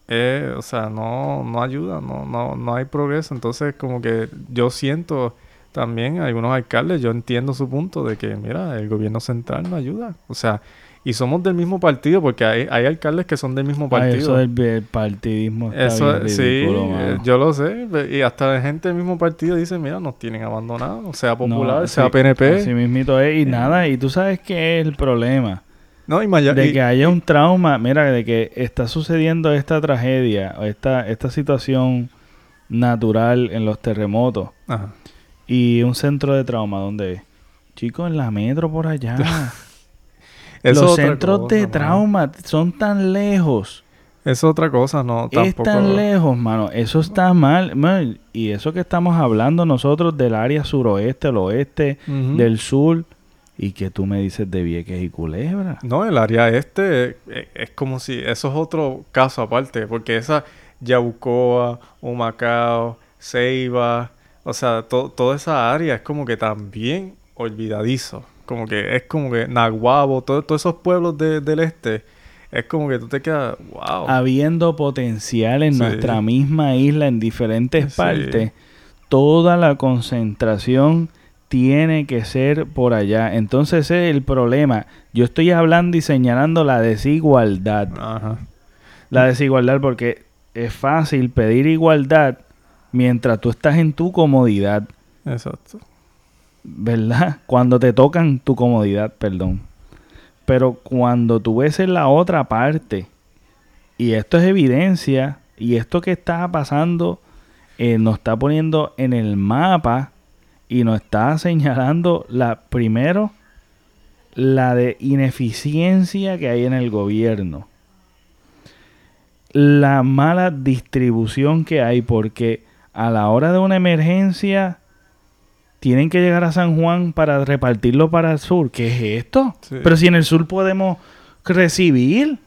o sea, no, no ayuda, no, no, no hay progreso. Entonces, como que yo siento también algunos alcaldes, yo entiendo su punto de que, mira, el gobierno central no ayuda. O sea, y somos del mismo partido, porque hay, hay alcaldes que son del mismo Ay, partido. eso del del partidismo está Eso, bien sí, ridículo, eh, mano. yo lo sé. Y hasta la gente del mismo partido dice, mira, nos tienen abandonados. Sea popular, No, sea sí, PNP. Así mismito es. Y Eh. nada, y tú sabes qué es el problema. No, y maya- De y- que haya un trauma, mira, de que está sucediendo esta tragedia, esta, esta situación natural en los terremotos. Ajá. Y un centro de trauma, ¿dónde es? Chicos, en la metro por allá. Es los centros cosa, de trauma son tan lejos. Es otra cosa, no, Es tampoco. tan lejos, mano. Eso está mal. man. Y eso que estamos hablando nosotros del área suroeste, el oeste, del sur. Y que tú me dices de Vieques y Culebra. No, el área este eh, es, como si... Eso es otro caso aparte, porque esa Yabucoa, Humacao, Ceiba, o sea, to- toda esa área es como que también olvidadizo. Como que es como que Naguabo, todo- todos esos pueblos de- del este, es como que tú te quedas, wow. Habiendo potencial en Sí. nuestra misma isla, en diferentes Sí. partes, toda la concentración tiene que ser por allá. Entonces ese es el problema. Yo estoy hablando y señalando la desigualdad. Ajá. La desigualdad porque es fácil pedir igualdad mientras tú estás en tu comodidad, Exacto. ¿verdad? Cuando te tocan tu comodidad, perdón. Pero cuando tú ves en la otra parte, y esto es evidencia, y esto que está pasando eh, nos está poniendo en el mapa y nos está señalando la primero la de ineficiencia que hay en el gobierno. La mala distribución que hay porque a la hora de una emergencia tienen que llegar a San Juan para repartirlo para el sur. ¿Qué es esto? Sí. Pero si en el sur podemos recibir,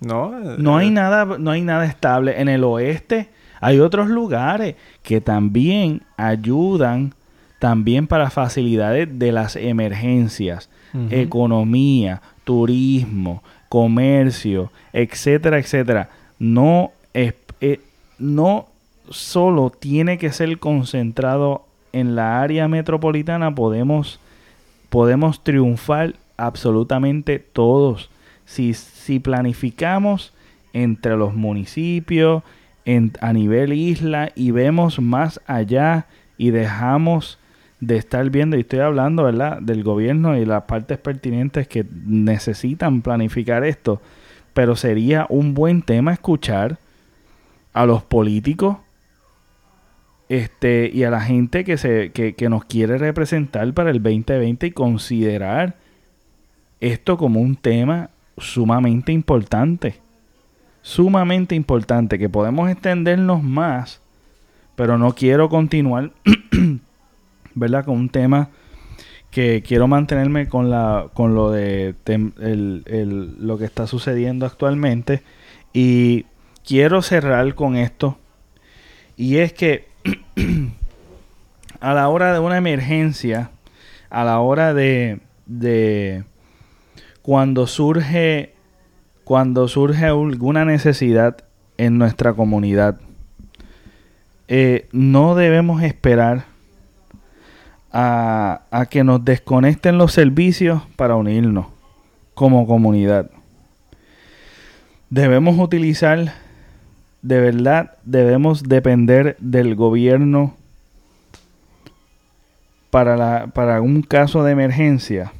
No, no hay eh, nada, no hay nada estable. En el oeste hay otros lugares que también ayudan también para facilidades de las emergencias, economía, turismo, comercio, etcétera, etcétera. No es, eh, no solo tiene que ser concentrado en la área metropolitana podemos, podemos triunfar absolutamente todos. Si, si planificamos entre los municipios, en, a nivel isla y vemos más allá y dejamos de estar viendo, y estoy hablando, ¿verdad?, del gobierno y las partes pertinentes que necesitan planificar esto, pero sería un buen tema escuchar a los políticos este, y a la gente que, se, que, que nos quiere representar para el 2020 y considerar esto como un tema sumamente importante. Sumamente importante, que podemos extendernos más, pero no quiero continuar ¿verdad? Con un tema que quiero mantenerme con la con lo de lo que está sucediendo actualmente y quiero cerrar con esto y es que a la hora de una emergencia a la hora de, de cuando surge cuando surge alguna necesidad en nuestra comunidad eh, no debemos esperar a, que nos desconecten los servicios para unirnos como comunidad. Debemos utilizar, de verdad, debemos depender del gobierno para, la, para un caso de emergencia.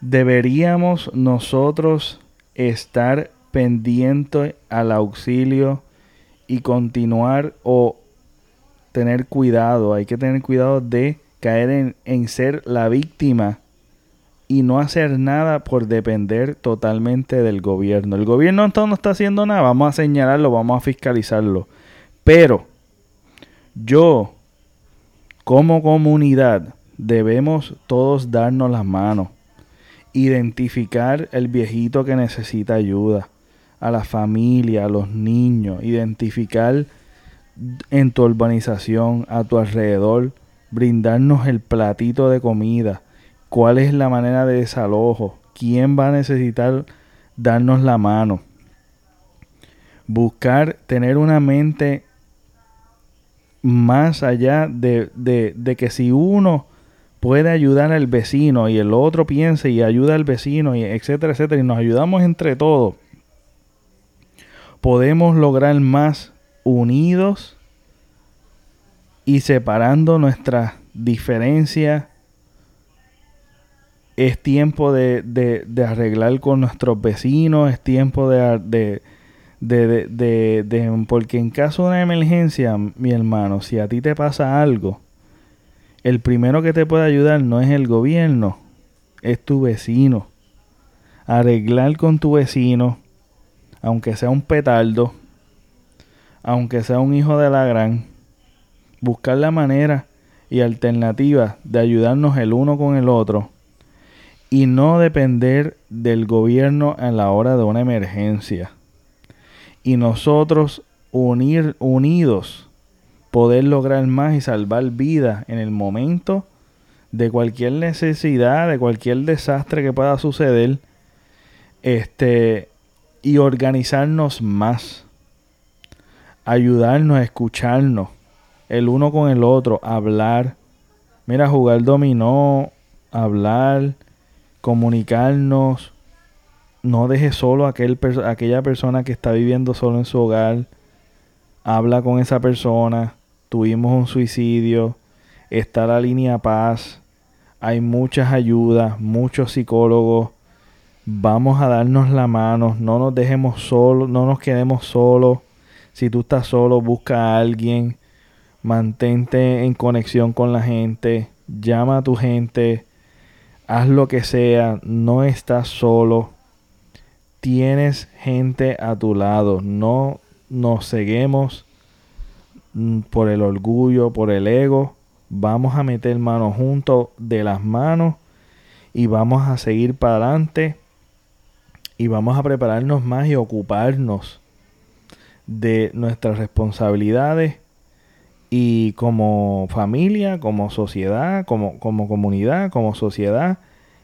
Deberíamos nosotros estar pendientes al auxilio y continuar o tener cuidado, hay que tener cuidado de caer en, ser la víctima y no hacer nada por depender totalmente del gobierno. El gobierno entonces no está haciendo nada, vamos a señalarlo, vamos a fiscalizarlo. Pero yo, como comunidad, debemos todos darnos las manos, identificar el viejito que necesita ayuda, a la familia, a los niños, identificar en tu urbanización, a tu alrededor, brindarnos el platito de comida, cuál es la manera de desalojo, quién va a necesitar darnos la mano. Buscar tener una mente más allá de, de, que si uno puede ayudar al vecino y el otro piense y ayuda al vecino y etcétera, etcétera, y nos ayudamos entre todos, podemos lograr más unidos y separando nuestras diferencias. Es tiempo de, de, arreglar con nuestros vecinos, es tiempo de, de, Porque en caso de una emergencia, mi hermano, si a ti te pasa algo, el primero que te puede ayudar no es el gobierno, es tu vecino. Arreglar con tu vecino, aunque sea un petardo, aunque sea un hijo de la gran, buscar la manera y alternativa de ayudarnos el uno con el otro y no depender del gobierno en la hora de una emergencia. Y nosotros unir unidos poder lograr más y salvar vidas en el momento de cualquier necesidad, de cualquier desastre que pueda suceder, este y organizarnos más ayudarnos, a escucharnos el uno con el otro, hablar. Mira, jugar dominó, hablar, comunicarnos. No deje solo a aquel, aquella persona que está viviendo solo en su hogar. Habla con esa persona. Tuvimos un suicidio. Está la línea paz. Hay muchas ayudas, muchos psicólogos. Vamos a darnos la mano. No nos dejemos solos, no nos quedemos solos si tú estás solo, busca a alguien, mantente en conexión con la gente, llama a tu gente, haz lo que sea, no estás solo. Tienes gente a tu lado, no nos seguimos mm, por el orgullo, por el ego. Vamos a meter manos juntos de las manos y vamos a seguir para adelante y vamos a prepararnos más y ocuparnos de nuestras responsabilidades y como familia, como sociedad, como, como comunidad, como sociedad,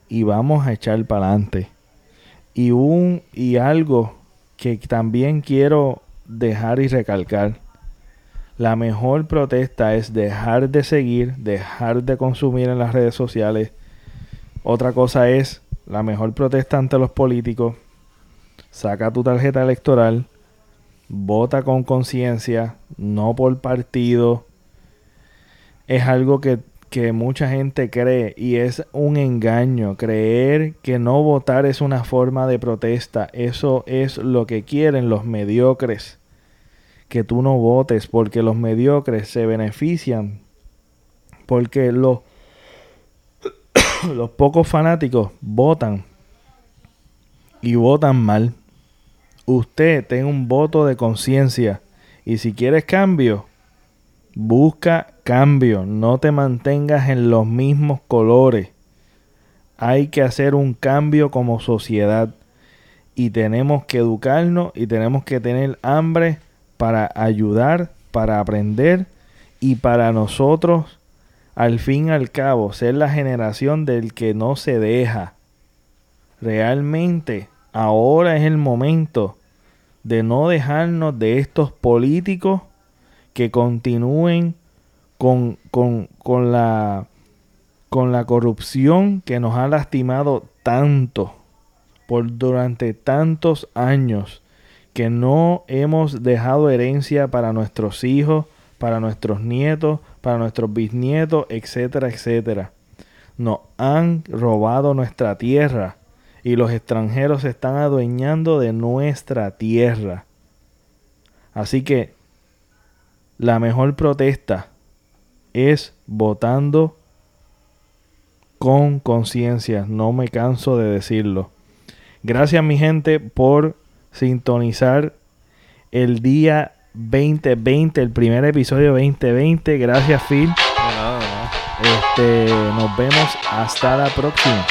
y vamos a echar para adelante. Y, un, y algo que también quiero dejar y recalcar, La mejor protesta es dejar de seguir, dejar de consumir en las redes sociales. Otra cosa es la mejor protesta ante los políticos. Saca tu tarjeta electoral, vota con conciencia, no por partido. Es algo que, que, mucha gente cree y es un engaño. Creer que no votar es una forma de protesta. Eso es lo que quieren los mediocres. Que tú no votes porque los mediocres se benefician. Porque los, los pocos fanáticos votan y votan mal usted tenga un voto de conciencia y si quieres cambio, busca cambio, no te mantengas en los mismos colores. Hay que hacer un cambio como sociedad y tenemos que educarnos y tenemos que tener hambre para ayudar, para aprender y para nosotros al fin y al cabo ser la generación del que no se deja. Realmente ahora es el momento de no dejarnos de estos políticos que continúen con, con, la, con la corrupción que nos ha lastimado tanto por durante tantos años que no hemos dejado herencia para nuestros hijos, para nuestros nietos, para nuestros bisnietos, etcétera, etcétera. Nos han robado nuestra tierra y los extranjeros se están adueñando de nuestra tierra. Así que la mejor protesta es votando con conciencia. No me canso de decirlo. Gracias mi gente por sintonizar el día 2020, el primer episodio 2020. Gracias Phil. Este, nos vemos hasta la próxima.